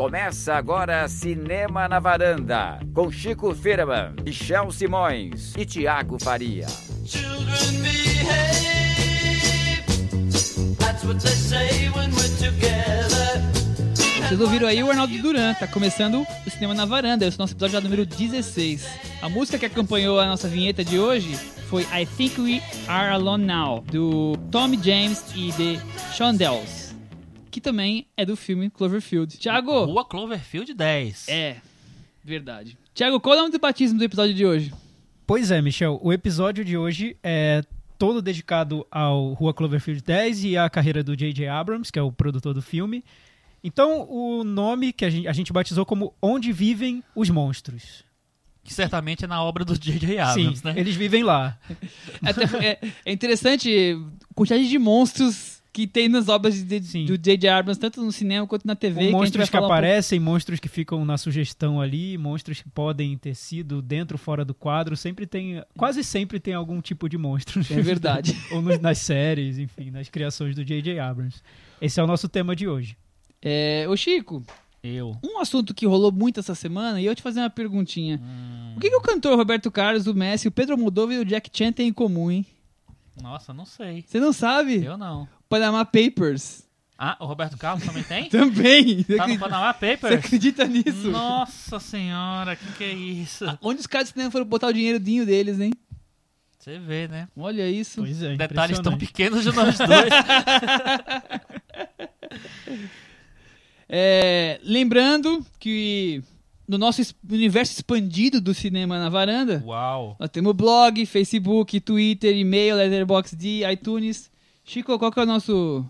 Começa agora Cinema na Varanda, com Chico Firman, Michel Simões e Tiago Faria. Children behave. That's what they say when we're together. Vocês ouviram aí o Arnaldo Duran, tá começando o Cinema na Varanda, esse é o nosso episódio já número 16. A música que acompanhou a nossa vinheta de hoje foi I Think We Are Alone Now, do Tommy James e The Shondells, que também é do filme Cloverfield. Thiago! Rua Cloverfield 10. É, verdade. Thiago, qual é o nome do batismo do episódio de hoje? Pois é, Michel, o episódio de hoje é todo dedicado ao Rua Cloverfield 10 e à carreira do J.J. Abrams, que é o produtor do filme. Então, o nome que a gente, a gente batizou como Onde Vivem os Monstros. Que certamente é na obra do J.J. Abrams, Sim, né? eles vivem lá. É, é interessante quantidade de monstros que tem nas obras de- Sim. do J.J. Abrams, tanto no cinema quanto na TV. que vai monstros que um pouco- aparecem, monstros que ficam na sugestão ali, monstros que podem ter sido dentro ou fora do quadro. Sempre tem. Quase sempre tem algum tipo de monstro. É verdade. ou nos- nas séries, enfim, nas criações do J.J. Abrams. Esse é o nosso tema de hoje. É, ô Chico, Eu. um assunto que rolou muito essa semana, e eu te fazer uma perguntinha. Hum, O que, que o cantor Roberto Carlos, o Messi, o Pedro Moldova e o Jack Chan têm em comum, hein? nossa, não sei. Você não sabe? Eu não. Panama Papers. Ah, o Roberto Carlos também tem? Também. Você Tá no Panama você Papers? acredita nisso? Nossa senhora, que que é isso? Ah, Onde os caras do cinema foram botar o dinheirinho deles, hein? Você vê, né? Olha isso. Pois é. Detalhes tão pequenos de nós dois. É, lembrando que no nosso universo expandido do cinema na varanda, Uau. nós temos blog, Facebook, Twitter, e-mail, Letterboxd, iTunes. Chico, qual que é o nosso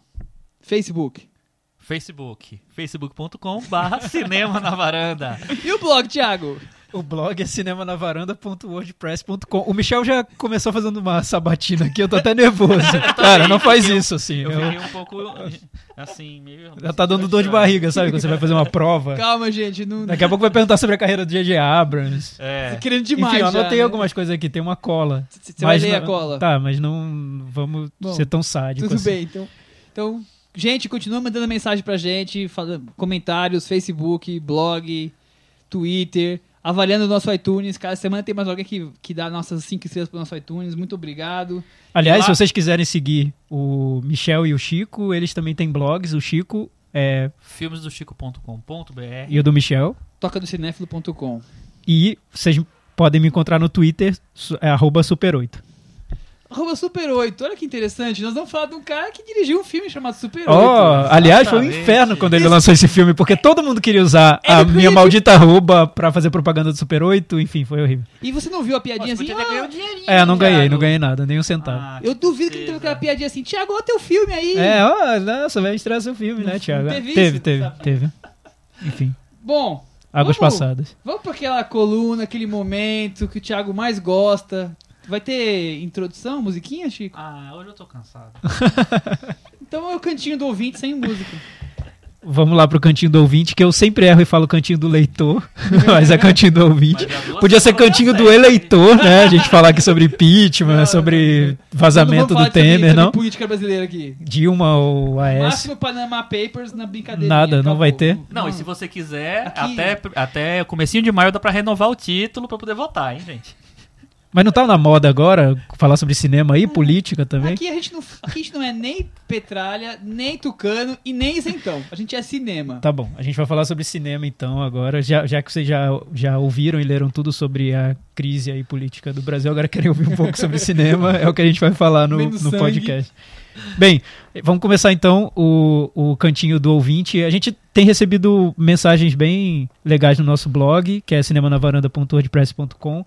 Facebook? Facebook. facebook.com barra cinema na varanda. E o blog, Thiago? O blog é cinemanavaranda.wordpress.com. O Michel já começou fazendo uma sabatina aqui, eu tô até nervoso. Cara, não faz isso assim. Eu Eu- fiquei um pouco, assim, meio... Já tá dando dor de barriga, sabe? Quando você vai fazer uma prova. Calma, gente, não Daqui a pouco vai perguntar sobre a carreira do J.J. Abrams. É. querendo demais. Enfim, eu já, anotei né? algumas coisas aqui, tem uma cola. Você vai ler a não- cola? Tá, mas não vamos Bom, ser tão sádico Tudo assim. bem, então. Então, gente, continua mandando mensagem pra gente, fala- comentários, Facebook, blog, Twitter, avaliando o nosso iTunes. Cada semana tem mais alguém que, que dá nossas 5 estrelas pro nosso iTunes. Muito obrigado. Aliás, se vocês quiserem seguir o Michel e o Chico, eles também têm blogs. O Chico é, filmesdochico.com.br e o do Michel. Tocadocinefilo.com. E vocês podem me encontrar no Twitter, é arroba super8. Arroba Super 8. Olha que interessante. Nós vamos falar de um cara que dirigiu um filme chamado Super 8. Oh, aliás, foi um inferno quando ele lançou esse filme, porque todo mundo queria usar a que minha maldita arroba pra fazer propaganda do Super 8. Enfim, foi horrível. E você não viu a piadinha Você assim? podia ter Ah, ganho um dinheirinho, É, não ganhei, Thiago. não ganhei nada, nem um centavo. Ah, eu duvido que não teve aquela piadinha assim. Tiago, olha teu filme aí. É, ó, nossa, vai estrear seu filme, né, Thiago? teve teve, isso? teve, teve. Enfim, Bom, águas Vamos- passadas. Vamos para aquela coluna, aquele momento que o Thiago mais gosta. Vai ter introdução, musiquinha, Chico? Ah, hoje eu tô cansado. Então é o cantinho do ouvinte sem música. Vamos lá pro cantinho do ouvinte, que eu sempre erro e falo cantinho do leitor, mas é cantinho do ouvinte. Podia ser coisas cantinho do certas. eleitor, né? A gente falar aqui sobre impeachment, sobre vazamento do Temer, não? política brasileira aqui. Dilma ou AS. Máximo Panama Papers na brincadeira. Nada, não vai ter? Não, e se você quiser, até, até o comecinho de maio dá pra renovar o título pra poder votar, hein, gente? Mas não tá na moda agora falar sobre cinema e política também? Aqui a, gente não, a gente não é nem petralha, nem tucano e nem isentão. A gente é cinema. Tá bom, a gente vai falar sobre cinema então agora, já, já que vocês já, já ouviram e leram tudo sobre a crise aí política do Brasil, agora querem ouvir um pouco sobre cinema, é o que a gente vai falar no, no podcast. Bem, vamos começar então o, o cantinho do ouvinte. A gente tem recebido mensagens bem legais no nosso blog, que é cinemanavaranda.wordpress.com.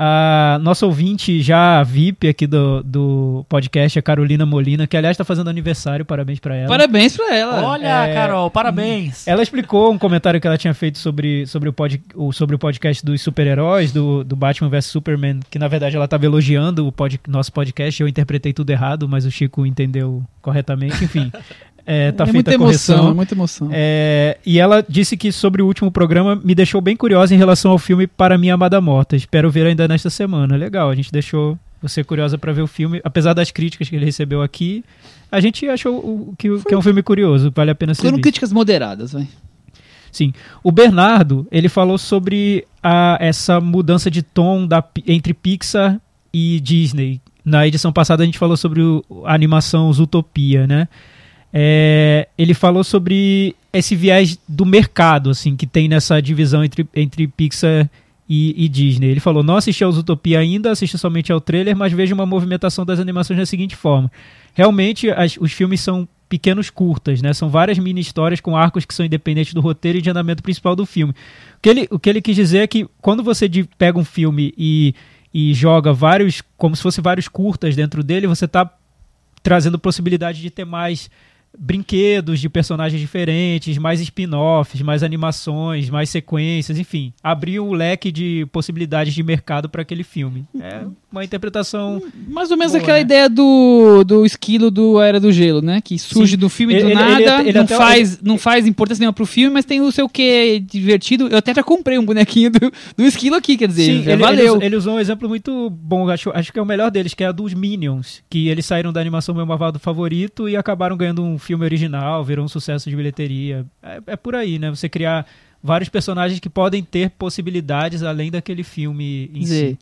A nossa ouvinte já VIP aqui do, do podcast, a Carolina Molina, que aliás está fazendo aniversário, parabéns para ela. Parabéns pra ela. Olha, é- Carol, parabéns. Ela explicou um comentário que ela tinha feito sobre, sobre, o, pod, o, sobre o podcast dos super-heróis, do, do Batman vs Superman, que na verdade ela estava elogiando o pod, nosso podcast, eu interpretei tudo errado, mas o Chico entendeu corretamente, enfim. É, tá é feita muita a emoção, correção. é muita emoção. É, e ela disse que sobre o último programa me deixou bem curiosa em relação ao filme Para Minha Amada Morta. Espero ver ainda nesta semana. Legal, a gente deixou você curiosa para ver o filme, apesar das críticas que ele recebeu aqui. A gente achou que, que é um filme curioso, vale a pena ser Foram visto. críticas moderadas, vai. Sim. O Bernardo, ele falou sobre a, essa mudança de tom da, entre Pixar e Disney. Na edição passada a gente falou sobre o- a animação Zootopia, né? É, ele falou sobre esse viés do mercado, assim, que tem nessa divisão entre, entre Pixar e, e Disney. Ele falou: não assisti ao Zootopia ainda, assisti somente ao trailer, mas vejo uma movimentação das animações da seguinte forma. Realmente, as- os filmes são pequenos curtas, né? São várias mini histórias com arcos que são independentes do roteiro e de andamento principal do filme. O que ele, o que ele quis dizer é que quando você di- pega um filme e, e joga vários, como se fosse vários curtas dentro dele, você está trazendo possibilidade de ter mais brinquedos de personagens diferentes, mais spin-offs, mais animações, mais sequências, enfim, abrir o leque de possibilidades de mercado para aquele filme. É uma interpretação Mais ou menos Boa, aquela né? ideia do, do esquilo do Era do Gelo, né? Que surge Sim. do filme Ele- do ele- nada, ele- ele não, até- faz, não faz importância nenhuma pro filme, mas tem o seu quê divertido. Eu até já comprei um bonequinho do, do esquilo aqui, quer dizer, Sim, valeu. Ele, usou- ele usou um exemplo muito bom, acho, acho que é o melhor deles, que é a dos Minions, que eles saíram da animação meu malvado favorito e acabaram ganhando um filme original, virou um sucesso de bilheteria. É, é por aí, né? Você criar vários personagens que podem ter possibilidades além daquele filme em Quer dizer, si.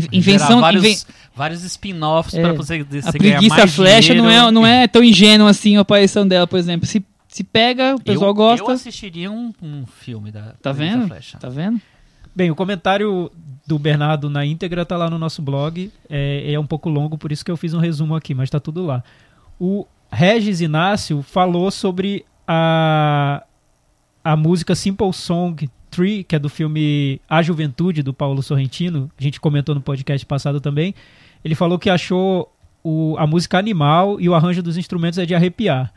Gerar invenção, vários, inven- vários spin-offs É. pra você, você a ganhar preguiça mais flecha não é, não é tão ingênua assim a aparição dela, por exemplo. Se, se pega, o pessoal eu, gosta. Eu assistiria um, um filme da Tá vendo? Flecha. Tá vendo? Bem, o comentário do Bernardo na íntegra tá lá no nosso blog. É, é um pouco longo, por isso que eu fiz um resumo aqui, mas tá tudo lá. O Regis Inácio falou sobre a, a música Simple Song 3, que é do filme A Juventude, do Paulo Sorrentino. A gente comentou no podcast passado também. Ele falou que achou o- a música animal e o arranjo dos instrumentos é de arrepiar.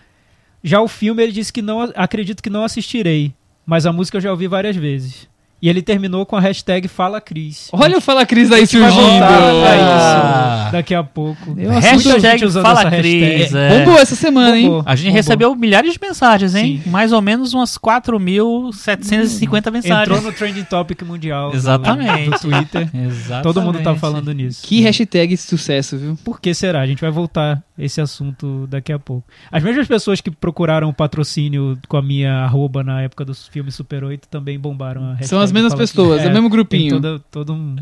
Já o filme, ele disse que não acredito que não assistirei, mas a música eu já ouvi várias vezes. E ele terminou com a hashtag Fala Cris. Olha o Fala Cris aí surgindo. Ah. isso daqui a pouco. Eu Muita assusto- gente Hashtag usando Fala. Cris, é. Bombou essa semana, hein? Bombou. A gente Bombou. recebeu milhares de mensagens, hein? Sim. Mais ou menos umas 4.750 mensagens. Entrou no trending topic mundial do- Exatamente. do Twitter. Exatamente. Todo mundo tá falando nisso. Que hashtag sucesso, viu? Por que será? A gente vai voltar esse assunto daqui a pouco. As mesmas pessoas que procuraram o patrocínio com a minha arroba na época dos filmes Super 8 também bombaram a hashtag São as mesmas pessoas, Cris. é o mesmo Tem grupinho. toda, todo um,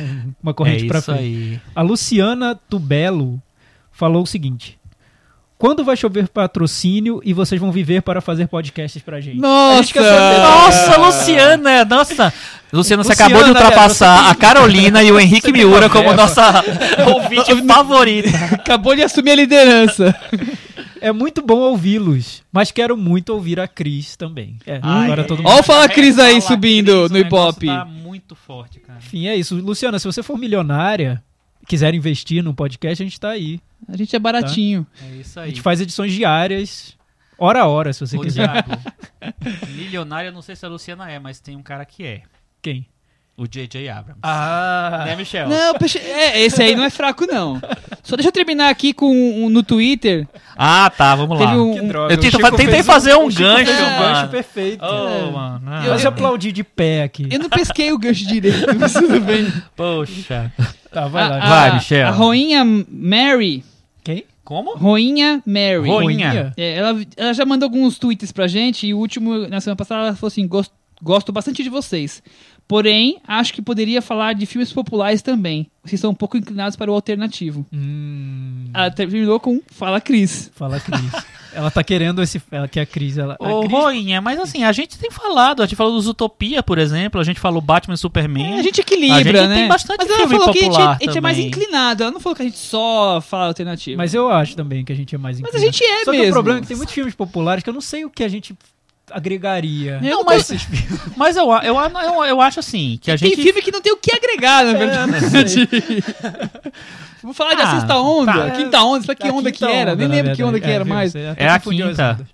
um- uma É corrente pra isso frente. aí. A Luciana Tubelo falou o seguinte: Quando vai chover patrocínio e vocês vão viver para fazer podcasts pra gente? A gente quer saber. Nossa! Nossa, Luciana! Nossa! Luciana, você Luciana, acabou de ultrapassar você a Carolina e o Henrique tem Miura como nossa ouvinte favorita. Acabou de assumir a liderança. É muito bom ouvi-los, mas quero muito ouvir a Cris também. É, agora todo mundo. Ó o Fala Cris aí subindo Cris, no negócio Ibope. Tá muito forte, cara. Enfim, é isso. Luciana, se você for milionária, quiser investir num podcast, a gente tá aí. A gente é baratinho. É isso A aí. gente faz edições diárias, hora a hora, se você Ô, quiser. Thiago, milionário, eu não sei se a Luciana é, mas tem um cara que é. Quem? O J.J. Abrams. Ah! Né, Michel? Não, peixe- é, esse aí não é fraco, não. Só deixa eu terminar aqui com um, no Twitter. Ah, tá, vamos lá. Teve um- Que droga. Eu tento- tentei fazer um gancho, fez um mano. gancho perfeito. Ô, mano. ah, Eu- eu aplaudi de pé aqui. Eu não pesquei o gancho direito, mas tudo bem. Poxa. Tá, vai lá. A- Vai, a- Michel. A Roinha Mary. Quem? Como? Roinha Mary. Roinha. É, ela, ela já mandou alguns tweets pra gente e o último, na semana passada, ela falou assim: "Gosto- gosto bastante de vocês. Porém, acho que poderia falar de filmes populares também. Vocês são um pouco inclinados para o alternativo. Hum, Ela terminou com Fala Cris. fala Cris. ela tá querendo esse. Ela quer a Cris. Ela, a Ô, Cris- Roinha, mas assim, a gente tem falado, a gente falou dos Utopia, por exemplo, a gente falou Batman e Superman. É, a gente equilibra, A gente né? tem bastante Mas ela filme falou que a gente, popular a gente é mais inclinado. Ela não falou que a gente só fala alternativo. Mas eu acho também que a gente é mais Mas a inclinado. gente é Só que mesmo. o problema é que tem muitos filmes populares que eu não sei o que a gente agregaria. Não, mas, mas eu, eu, eu, eu acho assim, que a Tem gente... filme que não tem o que agregar, na verdade. Vou falar de Ah, A Sexta Onda, tá. Quinta Onda, sei lá que onda que era. Nem na lembro que onda que É, era viu? mais. É a quinta. ondas.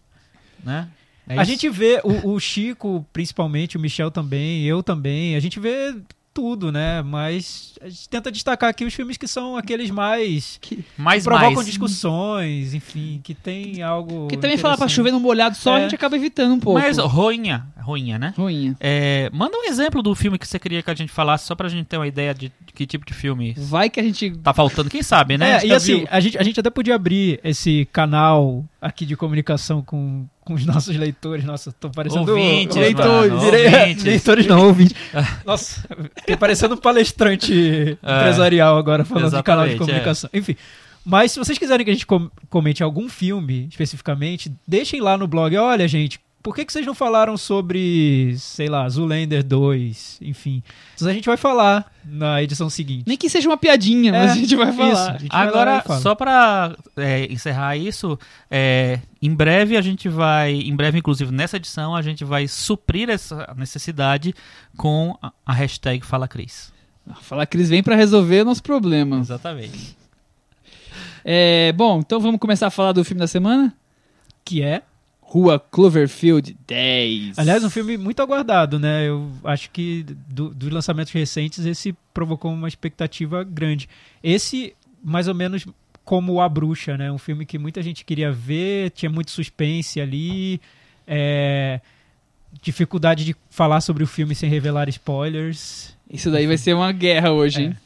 Né? É a gente vê, o, o Chico, principalmente, o Michel também, eu também, a gente vê tudo, né? Mas a gente tenta destacar aqui os filmes que são aqueles mais. que mais, provocam mais. discussões, enfim, que tem algo. Porque também falar pra interessante. chover num molhado só, a É. gente acaba evitando um pouco. Mas, Roinha, Roinha, né? Ruinha. É, manda um exemplo do filme que você queria que a gente falasse, só pra gente ter uma ideia de, de que tipo de filme Vai que a gente. tá faltando, quem sabe, né? É, e já assim, viu. a gente, a gente até podia abrir esse canal aqui de comunicação com, com os nossos leitores. Nossa, tô parecendo... Ouvintes, leitores, mano, virei- ouvintes. leitores não, ouvintes. Nossa, fiquei parecendo um palestrante empresarial agora, falando de canal de exatamente, comunicação. Enfim, mas se vocês quiserem que a gente com- comente algum filme especificamente, deixem lá no blog. Olha, gente, por que, que vocês não falaram sobre, sei lá, Zoolander 2? Enfim, a gente vai falar na edição seguinte. Nem que seja uma piadinha, mas É, a gente vai falar. gente vai Agora, fala. só pra é, encerrar isso, é, em breve a gente vai, em breve inclusive nessa edição, a gente vai suprir essa necessidade com a, hashtag Fala Cris. Falar que eles vêm pra resolver o nosso problema. Exatamente. É, bom, então vamos começar a falar do filme da semana? Que é Rua Cloverfield 10. Aliás, um filme muito aguardado, né? Eu acho que do- dos lançamentos recentes, esse provocou uma expectativa grande. Esse, mais ou menos como A Bruxa, né? Um filme que muita gente queria ver, tinha muito suspense ali, é, dificuldade de falar sobre o filme sem revelar spoilers. Isso daí vai ser uma guerra hoje, hein?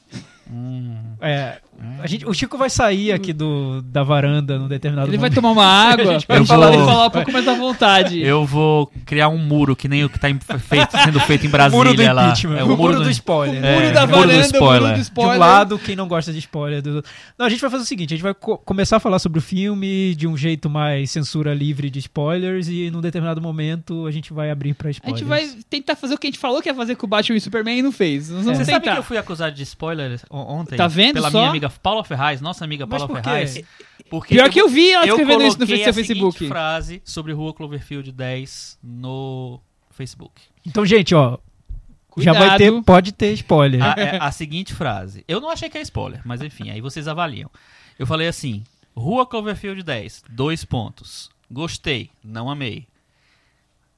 Hum, É, a gente, o Chico vai sair aqui do, da varanda num determinado Ele vai momento. tomar uma água A gente vai falar, falar- falar um pouco mais à vontade. eu vou criar um muro que nem o que tá feito- sendo feito em Brasília Muro do impeachment, É, o muro do spoiler. O muro É, da muro do varanda, o spoiler. muro do De spoiler. um lado, quem não gosta de spoiler. Do... Não, a gente vai fazer o seguinte: a gente vai co- começar a falar sobre o filme de um jeito mais censura livre de spoilers e num determinado momento a gente vai abrir pra A spoilers. gente vai tentar fazer o que a gente falou que ia fazer com o Batman e o Superman e não fez. Nós vamos Você sabe que eu fui acusado de spoiler on- ontem? Tá vendo Pela só? minha amiga Paula Ferraz, nossa amiga Paula por? Ferraz. Porque Pior que eu vi ela eu escrevendo isso no seu Facebook. seguinte frase sobre Rua Cloverfield 10 no Facebook. Então, gente, ó. Já vai Cuidado. ter, pode ter spoiler. A, é a seguinte frase. Eu não achei que é spoiler, mas enfim, aí vocês avaliam. Eu falei assim: Rua Cloverfield 10, dois pontos. Gostei, não amei.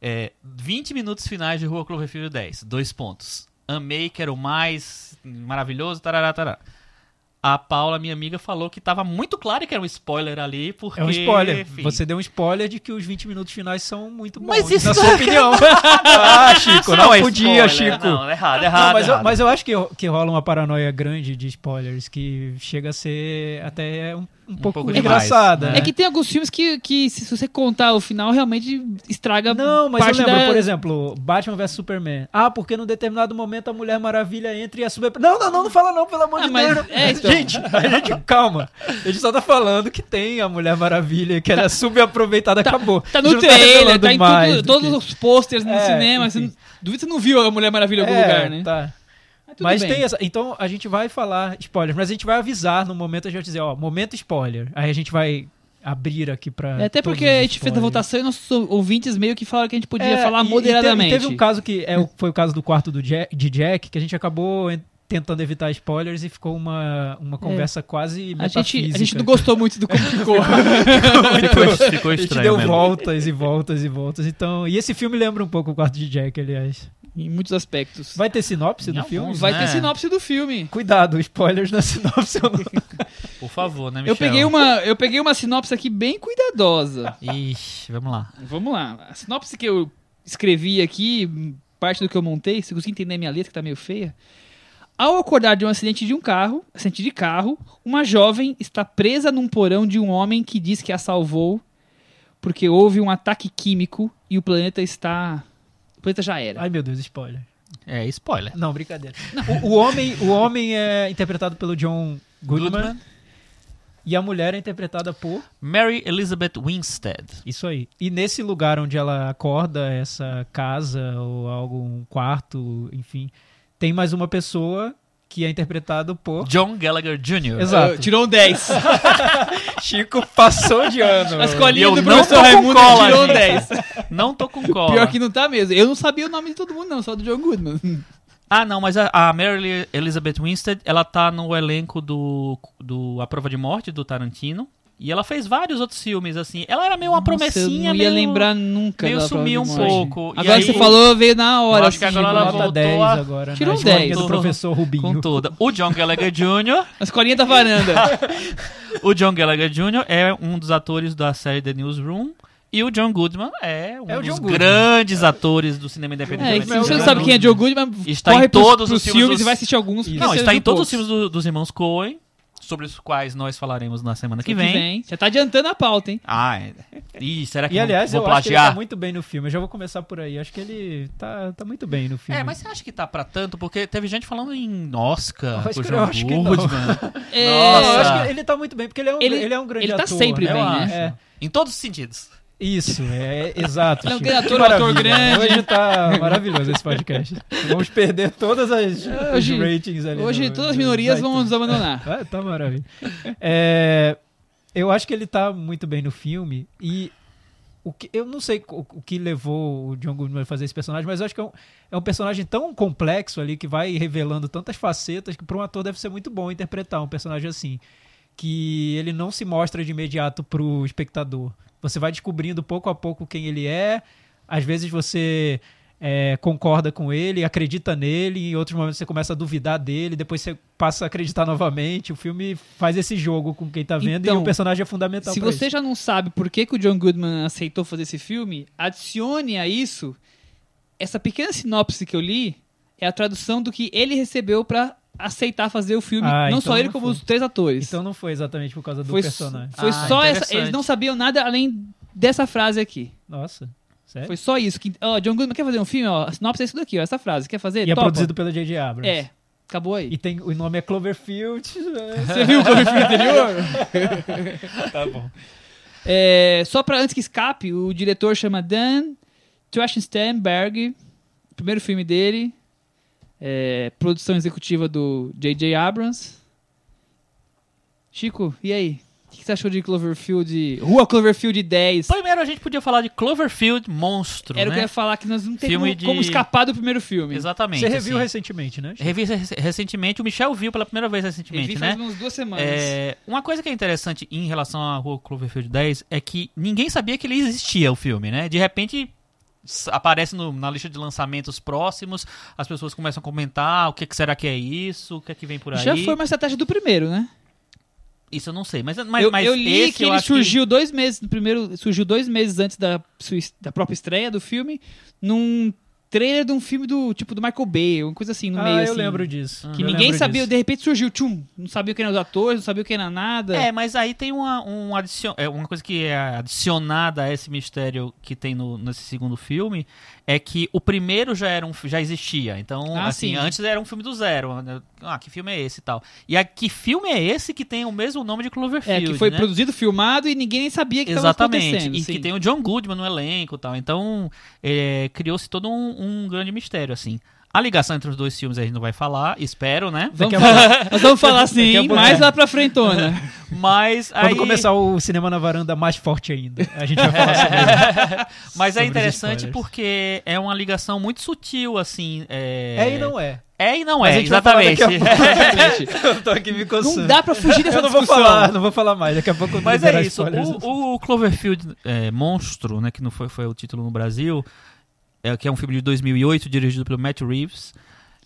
É, 20 minutos finais de Rua Cloverfield 10, dois pontos. Amei, quero mais, maravilhoso, tarará, tarará. A Paula, minha amiga, falou que tava muito claro que era um spoiler ali, porque... É um spoiler. enfim. Você deu um spoiler de que os 20 minutos finais são muito bons. Mas isso na não sua é- opinião. ah, Chico, Isso não, é podia, spoiler, Chico. Não, errado, Não, errado, mas, eu, errado. mas eu acho que, que rola uma paranoia grande de spoilers que chega a ser até um, um pouco, pouco engraçada. né? né? É que tem alguns filmes que, que se você contar o final, realmente estraga Não, mas parte eu lembro, da... por exemplo, Batman vs Superman. Ah, porque num determinado momento a Mulher Maravilha entra e a super. Não, não, não, não fala não, pelo amor Ah, de mas- Deus. é, então. Gente, a gente, calma. A gente só tá falando que tem a Mulher Maravilha, que ela é subaproveitada, acabou. Tá no não trailer, revelando tá em tudo- do todos que- os posters no É, cinema. Você enfim. não, duvido que você não viu a Mulher Maravilha em algum É, lugar, né? Tá. Mas tudo Mas bem. tem essa. Então a gente vai falar spoilers, mas a gente vai avisar no momento a gente vai dizer, ó, momento spoiler. Aí a gente vai abrir aqui pra. É, até porque a gente fez a votação e nossos ouvintes meio que falaram que a gente podia É, falar e- e te- moderadamente. E teve, um caso que é, foi o caso do quarto do Jack, de Jack, que a gente acabou en- tentando evitar spoilers e ficou uma, uma conversa quase É. a, gente, metafísica. a gente não gostou muito do como ficou. Ficou, ficou A gente estranho deu mesmo. voltas e voltas e voltas. Então, e esse filme lembra um pouco o quarto de Jack, aliás. Em muitos aspectos. Vai ter sinopse Em do alguns, filme? Vai né? ter sinopse do filme. Cuidado, spoilers na sinopse. Por favor, né, Michel? Eu peguei, uma, eu peguei uma sinopse aqui bem cuidadosa. Ixi, vamos lá. Vamos lá. A sinopse que eu escrevi aqui, parte do que eu montei, se você entender minha letra que tá meio feia. Ao acordar de um acidente de um carro, acidente de carro, uma jovem está presa num porão de um homem que diz que a salvou porque houve um ataque químico e o planeta está. O planeta já era. Ai, meu Deus, spoiler. É, spoiler. Não, brincadeira. O, o homem, o homem é interpretado pelo John Goodman, Goodman. e a mulher é interpretada por Mary Elizabeth Winstead. Isso aí. E nesse lugar onde ela acorda, essa casa ou algo, um quarto, enfim, tem mais uma pessoa que é interpretado por. John Gallagher Jr. Exato. Ah, tirou um 10. Chico passou de ano. A escolinha eu do não professor tô com Raimundo cola, tirou um gente. 10. Não tô com cola. Pior que não tá mesmo. Eu não sabia o nome de todo mundo, não, só do John Goodman. Ah, não, mas a, a Mary Elizabeth Winstead, ela tá no elenco do, do A Prova de Morte, do Tarantino. E ela fez vários outros filmes, assim. Ela era meio uma Nossa, promessinha, eu não ia meio... lembrar nunca. meio sumiu um pouco. E Agora aí- que você falou, veio na hora. Eu acho que assim, agora ela voltou 10 a- agora. Tirou na um escolinha 10. do professor Rubinho. Com toda. O John Gallagher Jr. Na escolinha da varanda. O John Gallagher Jr. é um dos atores da série The Newsroom. E o John Goodman é um É dos Goodman. grandes atores do cinema independente. É, se você não sabe quem é John Goodman, Está corre em todos pros os filmes filmes dos- e vai assistir alguns. Não, está em todos os filmes do- dos irmãos Coen, sobre os quais nós falaremos na semana que Que vem. vem. Já tá adiantando a pauta, hein? Ah, é. Ih, será que E aliás, vou eu acho que ele tá plagiar? muito bem no filme. Eu já vou começar por aí. Acho que ele tá, tá muito bem no filme. É, mas você acha que tá pra tanto? Porque teve gente falando em Oscar, Eu acho que- eu acho que não. Goodman. É, Não, eu Nossa. acho que ele tá muito bem, porque ele é um, Ele- ele, é um grande ele tá ator. sempre né? bem, né? É. Em todos os sentidos. Isso, é exato. Ele é um grande ator, um ator grande. Hoje tá maravilhoso esse podcast. Vamos perder todas as Hoje- os ratings ali. Hoje no- todas as no minorias vão nos abandonar. Ah, tá maravilha. É, eu acho que ele tá muito bem no filme e o que, eu não sei o, o que levou o John Goodman a fazer esse personagem, mas eu acho que é um, é um personagem tão complexo ali que vai revelando tantas facetas que para um ator deve ser muito bom interpretar um personagem assim, que ele não se mostra de imediato pro espectador. Você vai descobrindo pouco a pouco quem ele é. Às vezes você é, concorda com ele, acredita nele, e em outros momentos você começa a duvidar dele, depois você passa a acreditar novamente. O filme faz esse jogo com quem tá vendo e Então, o personagem é fundamental Se você isso. já não sabe por que, que o John Goodman aceitou fazer esse filme, adicione a isso essa pequena sinopse que eu li é a tradução do que ele recebeu pra aceitar fazer o filme, Ah, não então só ele não como os três atores. Então não foi exatamente por causa do foi personagem. foi Ah, só essa, eles não sabiam nada além dessa frase aqui. Nossa, sério? Foi só isso que, ó, John Goodman quer fazer um filme, ó, a sinopse é isso daqui, ó, essa frase, quer fazer? E é Topa? produzido pelo J.J. Abrams. É, acabou aí. E tem, o nome é Cloverfield. Você viu o filme anterior? tá bom. É, só pra antes que escape, o diretor chama Dan Trachtenberg, primeiro filme dele, é, produção executiva do J.J. Abrams. Chico, e aí? O que você achou de Cloverfield? Rua Cloverfield 10. Primeiro a gente podia falar de Cloverfield Monstro, Era o que eu né? ia falar, que nós não temos Filme como, como de- escapar do primeiro filme. Exatamente. Você reviu assim. recentemente, né? Revi rec- recentemente, o Michel viu pela primeira vez Eu recentemente, vi né? faz umas duas semanas. É, uma coisa que é interessante em relação à Rua Cloverfield 10 é que ninguém sabia que ele existia, o filme, né? De repente aparece no- na lista de lançamentos próximos, as pessoas começam a comentar o que, que será que é isso, o que é que vem por aí. Já foi uma estratégia do primeiro, né? Isso eu não sei, mas, mas, eu, mas eu li esse que ele surgiu dois meses no primeiro surgiu dois meses antes da, da própria estreia do filme num trailer de um filme do tipo do Michael Bay uma coisa assim no ah, meio eu assim, lembro disso. que Eu ninguém sabia disso. de repente surgiu tchum não sabia quem eram os atores não sabia quem era nada É, mas aí tem uma, um adicion... é, uma coisa que é adicionada a esse mistério que tem no, nesse segundo filme é que o primeiro já era um, já existia. Então, Ah, assim, sim. antes era um filme do zero. Ah, que filme é esse e tal. E a, que filme é esse que tem o mesmo nome de é Cloverfield? que foi né? produzido filmado e ninguém nem sabia que estava Exatamente. acontecendo E sim. que tem o John Goodman no elenco e tal. Então, é, criou-se todo um, um grande mistério, assim. A ligação entre os dois filmes a gente não vai falar, espero, né? vamos Daqui a falar, nós vamos falar sim mais lá pra frentona Mas Quando aí... começar o cinema na varanda mais forte ainda, a gente vai falar sobre isso. Mas é sobre os interessante porque é uma ligação muito sutil, assim. É, É e não é. É e não é, gente vai falar exatamente. daqui a Eu tô aqui me coçando. não dá pra fugir dessa Eu não vou falar, não vou falar mais. Daqui a pouco eu Mas é isso. O, o Cloverfield é, Monstro, né, que não foi, foi o título no Brasil, é, que é um filme de 2008 dirigido pelo Matt Reeves.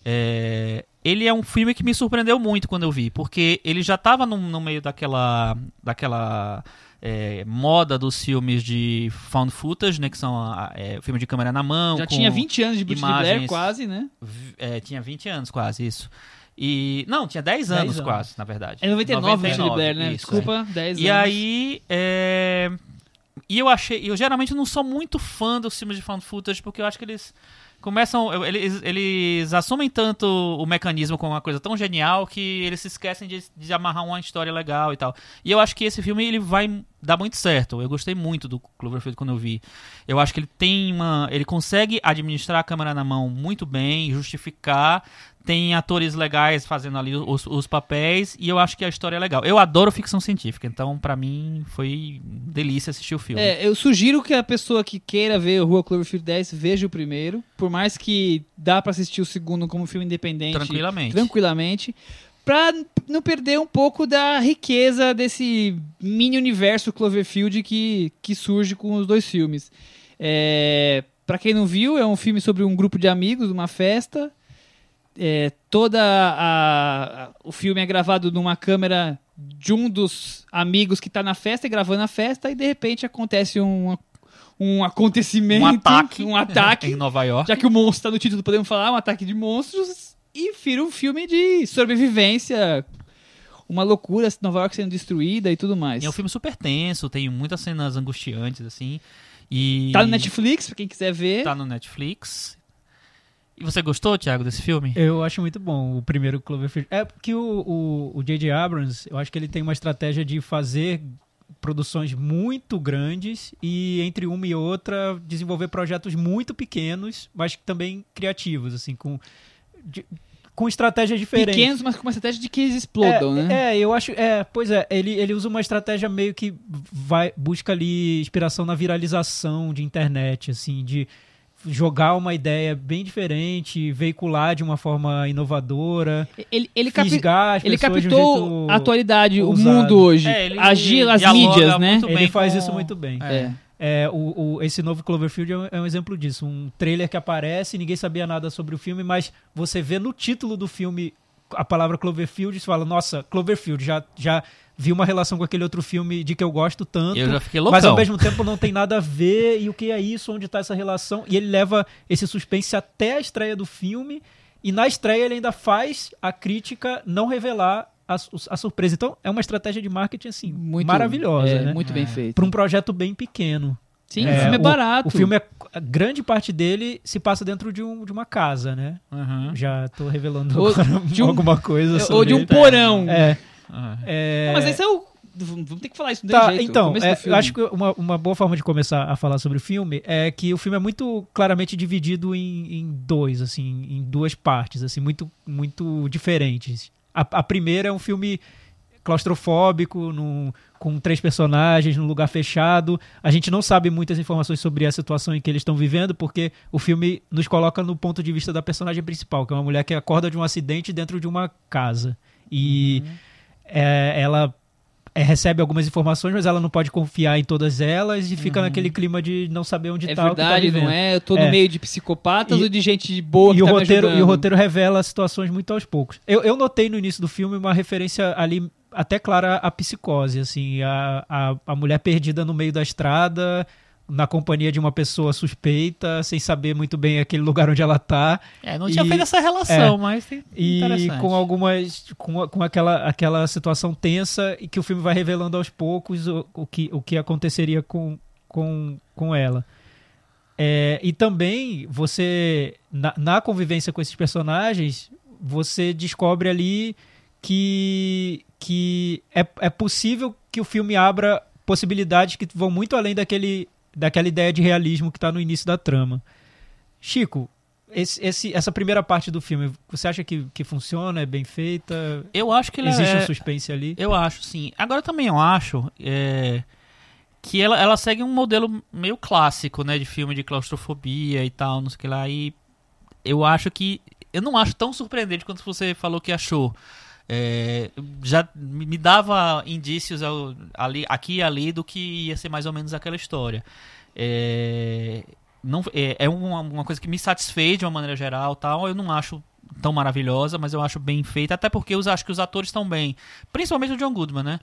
é, ele é um filme que me surpreendeu muito quando eu vi, porque ele já estava no, no meio daquela, daquela é, moda dos filmes de found footage, né, que são é, filme de câmera na mão. já tinha 20 anos de Bruce Blair quase né é, tinha 20 anos quase, isso. E. Não, tinha 10 10 anos, anos. quase, na verdade. é 99 Bruce de Blair né isso, desculpa 10 é. E anos aí. é, E eu achei. Eu geralmente não sou muito fã dos filmes de found footage, porque eu acho que eles começam. Eles, eles assumem tanto o mecanismo como uma coisa tão genial que eles se esquecem de, de amarrar uma história legal e tal. E eu acho que esse filme ele vai dar muito certo. Eu gostei muito do Cloverfield quando eu vi. Eu acho que ele tem uma. Ele consegue administrar a câmera na mão muito bem, justificar. Tem atores legais fazendo ali os, os papéis e eu acho que a história é legal. Eu adoro ficção científica, então pra mim foi delícia assistir o filme. É, eu sugiro que a pessoa que queira ver o Rua Cloverfield 10 veja o primeiro, por mais que dá pra assistir o segundo como filme independente Tranquilamente. tranquilamente, pra não perder um pouco da riqueza desse mini universo Cloverfield que, que surge com os dois filmes. É, para quem não viu, é um filme sobre um grupo de amigos, uma festa. É, toda a, a- o filme é gravado numa câmera de um dos amigos que está na festa e gravando a festa e de repente acontece um, um acontecimento, Um ataque. um ataque, em Nova York. já que o monstro tá no título, podemos falar, um ataque de monstros, e vira um filme de sobrevivência, uma loucura, Nova York sendo destruída e tudo mais. E é um filme super tenso, tem muitas cenas angustiantes, assim. E Tá no Netflix, pra quem quiser ver. Tá no Netflix. E você gostou, Thiago, desse filme? Eu acho muito bom o primeiro Cloverfield. É porque o o- o J.J. Abrams, eu acho que ele tem uma estratégia de fazer produções muito grandes e entre uma e outra desenvolver projetos muito pequenos, mas também criativos, assim, com, de- com estratégias diferentes. Pequenos, mas com uma estratégia de que eles explodam, é, né? É, eu acho. É, pois é, ele, ele usa uma estratégia meio que vai, busca ali inspiração na viralização de internet, assim, de jogar uma ideia bem diferente, veicular de uma forma inovadora, Ele, ele, capi- ele um captou jeito a atualidade, o ousado. mundo hoje, É, ele agir as mídias, né? Ele faz com- isso muito bem. É. É, o, o- esse novo Cloverfield é um, é um exemplo disso. Um trailer que aparece, ninguém sabia nada sobre o filme, mas você vê no título do filme a palavra Cloverfield e você fala, nossa, Cloverfield, já, já vi uma relação com aquele outro filme de que eu gosto tanto. Eu já fiquei loucão. Mas ao mesmo tempo não tem nada a ver, e o que é isso, onde está essa relação? E ele leva esse suspense até a estreia do filme, e na estreia ele ainda faz a crítica não revelar a, a surpresa. Então é uma estratégia de marketing assim, Muito, maravilhosa, é, né? Muito bem feito. Para um projeto bem pequeno. Sim, o filme é o- barato. O, filme é. A grande parte dele se passa dentro de, um, de uma casa, né? Uhum. Já tô revelando Ou um- alguma coisa sobre Ou de um porão. É. Ah. é... Não, mas esse é o. Vamos ter que falar isso, Tá, jeito. o então, é, eu acho que uma, uma boa forma de começar a falar sobre o filme é que o filme é muito claramente dividido em, em dois, assim, em duas partes, assim, muito, muito diferentes. A, a primeira é um filme claustrofóbico, num- com três personagens, num lugar fechado. A gente não sabe muitas informações sobre a situação em que eles estão vivendo, porque o filme nos coloca no ponto de vista da personagem principal, que é uma mulher que acorda de um acidente dentro de uma casa. E é, ela é, recebe algumas informações, mas ela não pode confiar em todas elas e fica naquele clima de não saber onde É tá o que tá verdade, não é? Eu tô no É. meio de psicopatas E- ou de gente boa que E o, tá roteiro, e o roteiro revela situações muito aos poucos. Eu, eu notei no início do filme uma referência ali até clara à psicose, assim, a, a, a mulher perdida no meio da estrada, na companhia de uma pessoa suspeita, sem saber muito bem aquele lugar onde ela tá. É, não tinha E- feito essa relação, mas tem- E com algumas. com, com aquela, aquela situação tensa e que o filme vai revelando aos poucos o, o, que, o que aconteceria com, com, com ela. É, e também você, na, na convivência com esses personagens, você descobre ali que, que é, é possível que o filme abra possibilidades que vão muito além daquele, daquela ideia de realismo que está no início da trama. Chico, esse, esse- essa primeira parte do filme, você acha que, que funciona? É bem feita? Eu acho que ele Existe é... um suspense ali? Eu acho, sim. Agora também eu acho é, que ela, ela segue um modelo meio clássico, né? De filme de claustrofobia e tal, não sei o que lá. E eu acho que. Eu não acho tão surpreendente quanto você falou que achou. É, já me dava indícios ali, aqui e ali do que ia ser mais ou menos aquela história. É, não, é, é uma, uma coisa que me satisfez de uma maneira geral tal. Eu não acho tão maravilhosa, mas eu acho bem feita, até porque eu acho que os atores estão bem. Principalmente o John Goodman, né?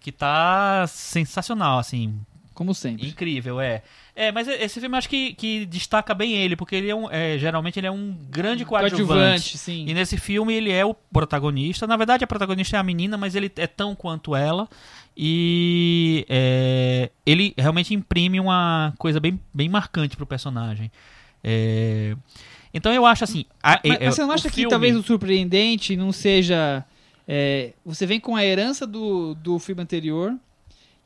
Que tá sensacional, assim, Como sempre. incrível, é. É, mas esse filme acho que, que destaca bem ele, porque ele é um. é, geralmente ele é um grande coadjuvante. sim. E nesse filme ele é o protagonista. Na verdade, a protagonista é a menina, mas ele é tão quanto ela. E é, ele realmente imprime uma coisa bem, bem marcante pro personagem. É, então eu acho assim. a- Mas, é- mas você não acha que filme- talvez o surpreendente não seja. é, você vem com a herança do, do filme anterior,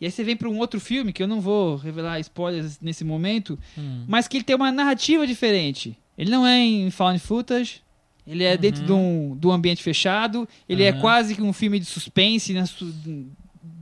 e aí você vem para um outro filme, que eu não vou revelar spoilers nesse momento, Hum. mas que ele tem uma narrativa diferente. Ele não é em found footage, ele é dentro de um, de um ambiente fechado, ele é Uhum. quase que um filme de suspense na su-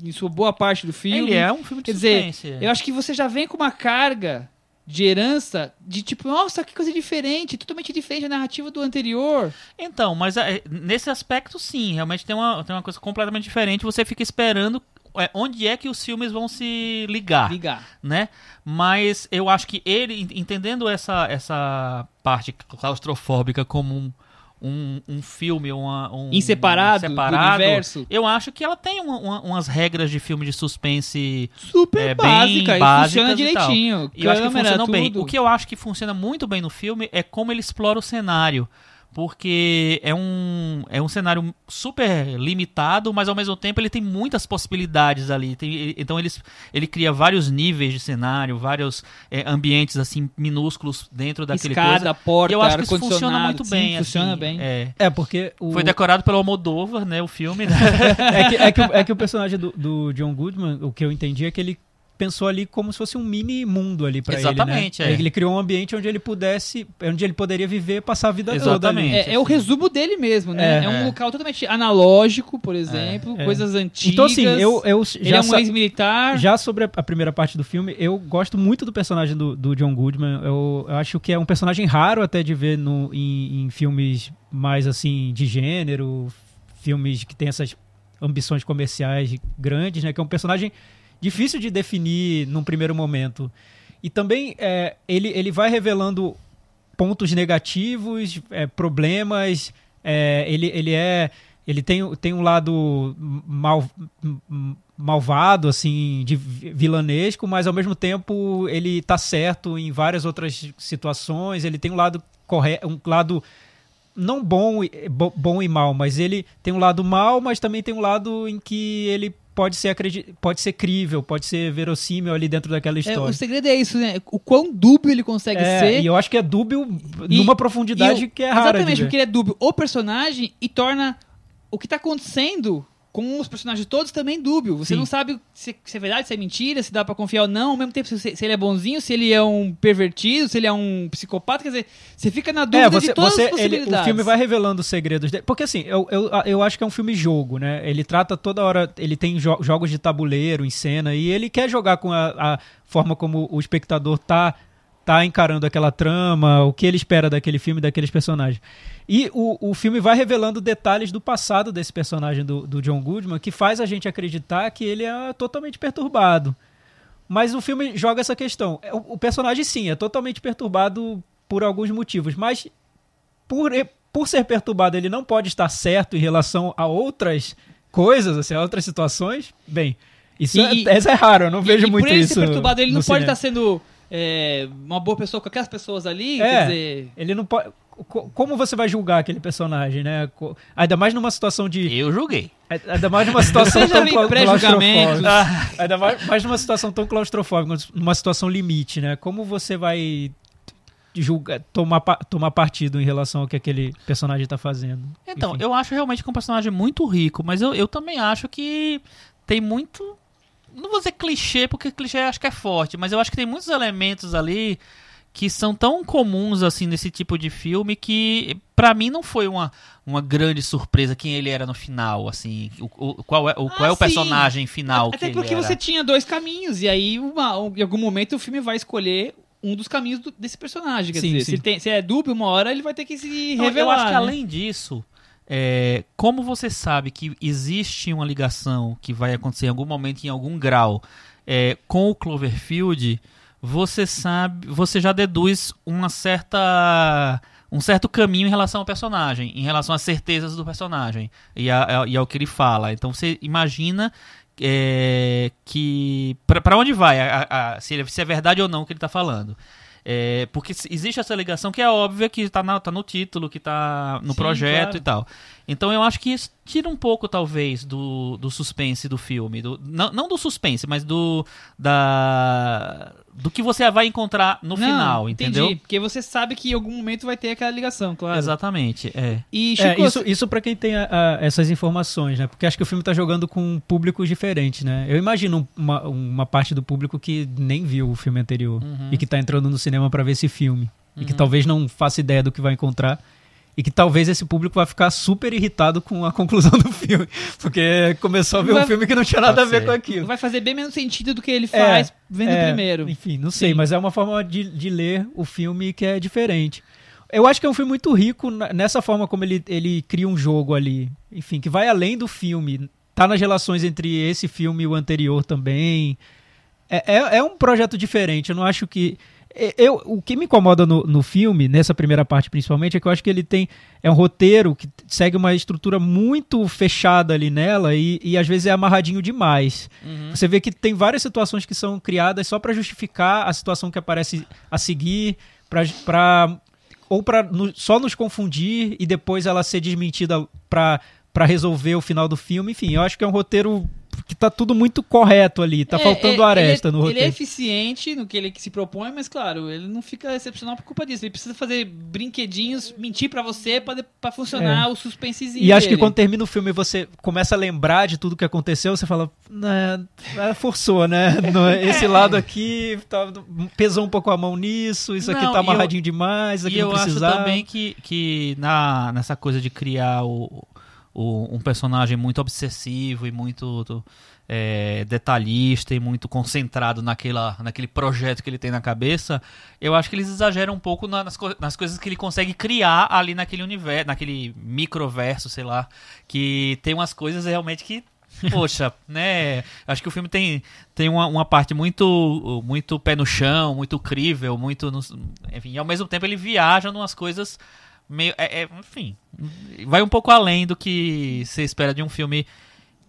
em sua boa parte do filme. Ele é um filme de Quer dizer, suspense. Eu acho que você já vem com uma carga de herança de tipo, nossa, que coisa diferente, totalmente diferente da narrativa do anterior. Então, mas é, nesse aspecto, sim, realmente tem uma, tem uma coisa completamente diferente. Você fica esperando é, onde é que os filmes vão se ligar, Ligar. né? Mas eu acho que ele, en- entendendo essa, essa parte claustrofóbica como um, um, um filme, uma, um Em separado do separado, universo. eu acho que ela tem uma- uma- umas regras de filme de suspense Super é, básica, e funciona e tal. direitinho. E eu acho que Câmera, funcionam bem. tudo. O que eu acho que funciona muito bem no filme é como ele explora o cenário. Porque é um, é um cenário super limitado, mas ao mesmo tempo ele tem muitas possibilidades ali. Tem- ele- então eles, ele cria vários níveis de cenário, vários é, ambientes assim minúsculos dentro daquele Escada, coisa. porta, E eu acho que isso funciona muito sim, bem. funciona assim, bem. é. É, porque o, Foi decorado pelo Almodóvar, né? O filme. né? é, que, é, que, o- é que o personagem do, do John Goodman, o que eu entendi é que ele pensou ali como se fosse um mini mundo ali pra Exatamente, ele, né? é. Ele criou um ambiente onde ele pudesse, onde ele poderia viver, passar a vida toda ali. Exatamente. É, é o resumo dele mesmo, né? É, É. um local totalmente analógico, por exemplo, É. coisas antigas. Então assim, eu, eu Ele já é um ex-militar. Já sobre a, a primeira parte do filme, eu gosto muito do personagem do, do John Goodman. Eu, eu acho que é um personagem raro até de ver no, em, em filmes mais assim de gênero, filmes que tem essas ambições comerciais grandes, né? Que é um personagem difícil de definir num primeiro momento. E também é, ele, ele vai revelando pontos negativos, é, problemas. é, ele, ele é ele tem, tem um lado mal, malvado, assim, de vi- vilanesco, mas ao mesmo tempo ele tá certo em várias outras situações. Ele tem um lado correto, um lado não bom, bo- bom e mal, mas ele tem um lado mal, mas também tem um lado em que ele pode ser acredi pode ser crível, pode ser verossímil ali dentro daquela É, história. o segredo é isso, né? O quão dúbio ele consegue É, ser. e eu acho que é dúbio E- numa profundidade E o- que é rara Exatamente, porque ele é dúbio o personagem e torna o que tá acontecendo com os personagens todos também dúbio. Você Sim. não sabe se, se é verdade, se é mentira, se dá pra confiar ou não, ao mesmo tempo se, se ele é bonzinho, se ele é um pervertido, se ele é um psicopata, quer dizer, você fica na dúvida É, você, de todas você as ele, possibilidades. o filme vai revelando os segredos dele. Porque assim, eu, eu, eu acho que é um filme jogo, né? Ele trata toda hora. Ele tem jo- jogos de tabuleiro em cena e ele quer jogar com a, a forma como o espectador tá, tá encarando aquela trama, o que ele espera daquele filme, daqueles personagens. E o, o filme vai revelando detalhes do passado desse personagem do, do John Goodman que faz a gente acreditar que ele é totalmente perturbado. Mas o filme joga essa questão. É, O, o personagem, sim, é totalmente perturbado por alguns motivos, mas por, e- por ser perturbado, ele não pode estar certo em relação a outras coisas, assim, a outras situações. Bem, isso E- é, isso é raro, eu não vejo e muito por ele isso. ser perturbado, ele não pode cinema. estar sendo é, uma boa pessoa com aquelas pessoas ali, É. quer dizer... Ele não pode. co- Como você vai julgar aquele personagem, né? Ainda mais numa situação de. Eu julguei. Ainda mais numa situação Você já tão claustrofóbica. Ainda mais, mais numa situação tão claustrofóbica, numa situação limite, né? Como você vai julgar, tomar, tomar partido em relação ao que aquele personagem está fazendo? Então, Enfim. eu acho realmente que é um personagem muito rico, mas eu, eu também acho que tem muito. Não vou dizer clichê, porque clichê acho que é forte, mas eu acho que tem muitos elementos ali que são tão comuns assim nesse tipo de filme que pra mim não foi uma, uma grande surpresa quem ele era no final, assim, o, o- qual é o, qual é o Ah, personagem final Até que porque você tinha dois caminhos, e aí uma- um- em algum momento o filme vai escolher um dos caminhos do- desse personagem. Quer Sim, dizer, sim. se, tem- se é dúbio, uma hora ele vai ter que se Não, revelar. eu acho que né? além disso, é, como você sabe que existe uma ligação que vai acontecer em algum momento, em algum grau, é, com o Cloverfield, você sabe, você já deduz uma certa um certo caminho em relação ao personagem, em relação às certezas do personagem e, a- a- e ao que ele fala. Então você imagina é, que pra onde vai, a- se, se é verdade ou não o que ele tá falando. É, porque existe essa ligação que é óbvia, que tá, na- tá no título, que tá no Sim, projeto claro. e tal. Então eu acho que isso tira um pouco, talvez, do, do suspense do filme. Do, não, não do suspense, mas do. Da, do que você vai encontrar no Não, final, entendi, entendeu? Porque você sabe que em algum momento vai ter aquela ligação, claro. Exatamente, é. E É, Chico, isso, isso para quem tem a- a- essas informações, né? Porque acho que o filme tá jogando com públicos diferentes, né? Eu imagino uma, uma parte do público que nem viu o filme anterior Uhum. e que tá entrando no cinema para ver esse filme e que talvez não faça ideia do que vai encontrar e que talvez esse público vai ficar super irritado com a conclusão do filme, porque começou a ver Vai- um filme que não tinha nada a ver com aquilo. vai fazer bem menos sentido do que ele É, faz vendo é, primeiro. Enfim, não sei, Sim. mas é uma forma de, de ler o filme que é diferente. Eu acho que é um filme muito rico nessa forma como ele, ele cria um jogo ali. Enfim, que vai além do filme. Tá nas relações entre esse filme e o anterior também. É, é, é um projeto diferente. Eu não acho que. É, Eu, o que me incomoda no, no filme, nessa primeira parte principalmente, é que eu acho que ele tem. É um roteiro que segue uma estrutura muito fechada ali nela e, e às vezes é amarradinho demais. Você vê que tem várias situações que são criadas só pra justificar a situação que aparece a seguir, pra, ou para só nos confundir e depois ela ser desmentida pra resolver o final do filme. Enfim, eu acho que é um roteiro que tá tudo muito correto ali. Tá É, faltando é, aresta ele, no Ele é roteiro. eficiente no que ele se propõe, mas claro, ele não fica excepcional por culpa disso. Ele precisa fazer brinquedinhos, mentir pra você pra funcionar o suspensezinho. É. E acho que quando termina o filme e você começa a lembrar de tudo que aconteceu, você fala, né, é, forçou, né? No- Esse lado aqui tá- pesou um pouco a mão nisso, isso aqui Não, tá e eu- amarradinho demais, isso aqui E não eu acho precisava. também que, que na, nessa coisa de criar o, o- um personagem muito obsessivo e muito é, detalhista e muito concentrado naquela, naquele projeto que ele tem na cabeça, eu acho que eles exageram um pouco na- nas, nas coisas que ele consegue criar ali naquele universo, naquele microverso, sei lá, que tem umas coisas realmente que Poxa, né? Acho que o filme tem, tem uma, uma parte muito muito pé no chão, muito crível, muito. no- enfim, ao mesmo tempo ele viaja numas coisas meio. é- é, enfim, vai um pouco além do que você espera de um filme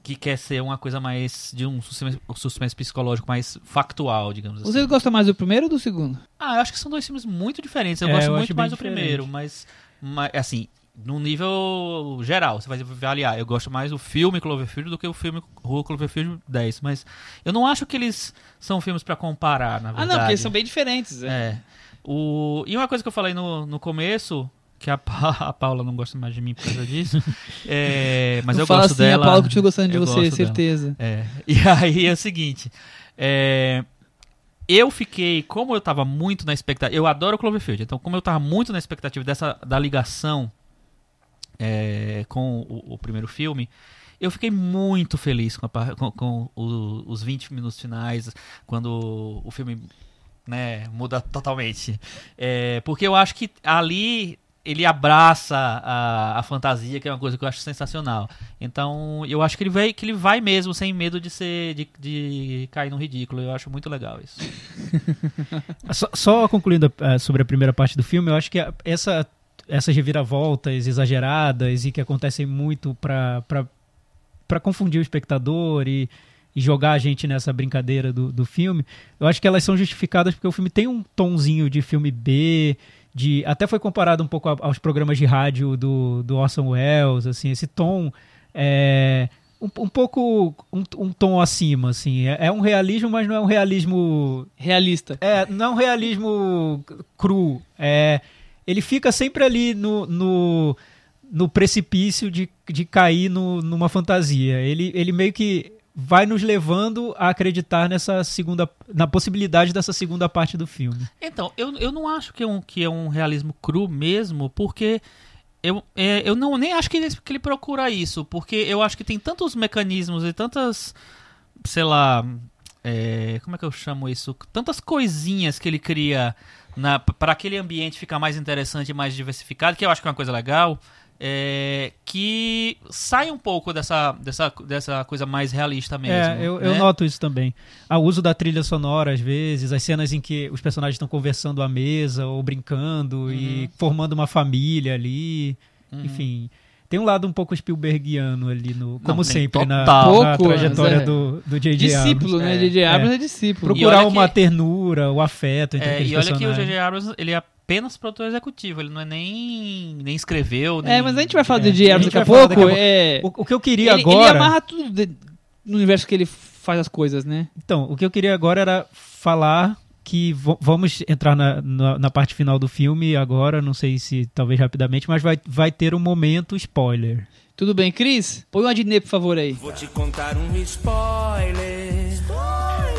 que quer ser uma coisa mais. de um suspense, um suspense psicológico mais factual, digamos assim. Você gosta mais do primeiro ou do segundo? Ah, eu acho que são dois filmes muito diferentes. Eu É, gosto eu muito mais do diferente. primeiro, mas, mas, assim, no nível geral, você vai avaliar. Eu gosto mais do filme Cloverfield do que o filme Rua Cloverfield 10, mas eu não acho que eles são filmes pra comparar, na Ah, verdade. não, porque eles são bem diferentes. É. É. O... E uma coisa que eu falei no, no começo, que a, Pa- a Paula não gosta mais de mim por causa disso, é, mas eu fala gosto assim, dela. a Paula continua gostando de eu você, certeza. É. E aí é o seguinte. é, Eu fiquei, como eu tava muito na expectativa. Eu adoro Cloverfield, então, como eu tava muito na expectativa dessa da ligação é, com o, o primeiro filme, eu fiquei muito feliz com, a com- com o- os 20 minutos finais, quando o filme né, muda totalmente. É, porque eu acho que ali ele abraça a, a fantasia, que é uma coisa que eu acho sensacional. Então, eu acho que ele vai, que ele vai mesmo sem medo de ser de, de cair no ridículo. Eu acho muito legal isso. Só, só concluindo eh, sobre a primeira parte do filme, eu acho que essa, essas reviravoltas exageradas e que acontecem muito pra confundir o espectador e, e jogar a gente nessa brincadeira do, do filme, eu acho que elas são justificadas porque o filme tem um tonzinho de filme B, de até foi comparado um pouco aos programas de rádio do, do Orson Welles, assim, esse tom é um, um pouco um, um tom acima, assim, é, é um realismo, mas não é um realismo Realista. é, não é um realismo cru. É, ele fica sempre ali no, no, no precipício de, de cair no, numa fantasia. Ele, ele meio que vai nos levando a acreditar nessa segunda na possibilidade dessa segunda parte do filme. Então, eu, eu não acho que é, um, que é um realismo cru mesmo, porque eu, é, eu não nem acho que ele, que ele procura isso, porque eu acho que tem tantos mecanismos e tantas, sei lá, é, como é que eu chamo isso? Tantas coisinhas que ele cria para aquele ambiente ficar mais interessante e mais diversificado, que eu acho que é uma coisa legal. É, que sai um pouco dessa, dessa, dessa coisa mais realista mesmo. é, eu, eu né? noto isso também. O uso da trilha sonora, às vezes, as cenas em que os personagens estão conversando à mesa ou brincando e formando uma família ali. Uhum. Enfim, tem um lado um pouco Spielbergiano ali, no, como tem sempre, na, na trajetória é. do, do J.J. Discípulo, Abrams. né? É, J.J. é. Abrams é discípulo. E Procurar uma que- ternura, o afeto entre É, e olha que o personagens. J.J. Abrams, ele é apenas produtor executivo, ele não é nem, nem escreveu, nem... É, mas a gente vai falar É, de daqui a pouco. daqui a pouco. É... O, o que eu queria Ele, ele agora... amarra tudo de- no universo que ele faz as coisas, né? Então, o que eu queria agora era falar que vamos entrar na, na, na parte final do filme agora, não sei se talvez rapidamente, mas vai, vai ter um momento spoiler. Tudo bem, Cris? Põe uma Adnê, por favor, aí. Vou te contar um spoiler.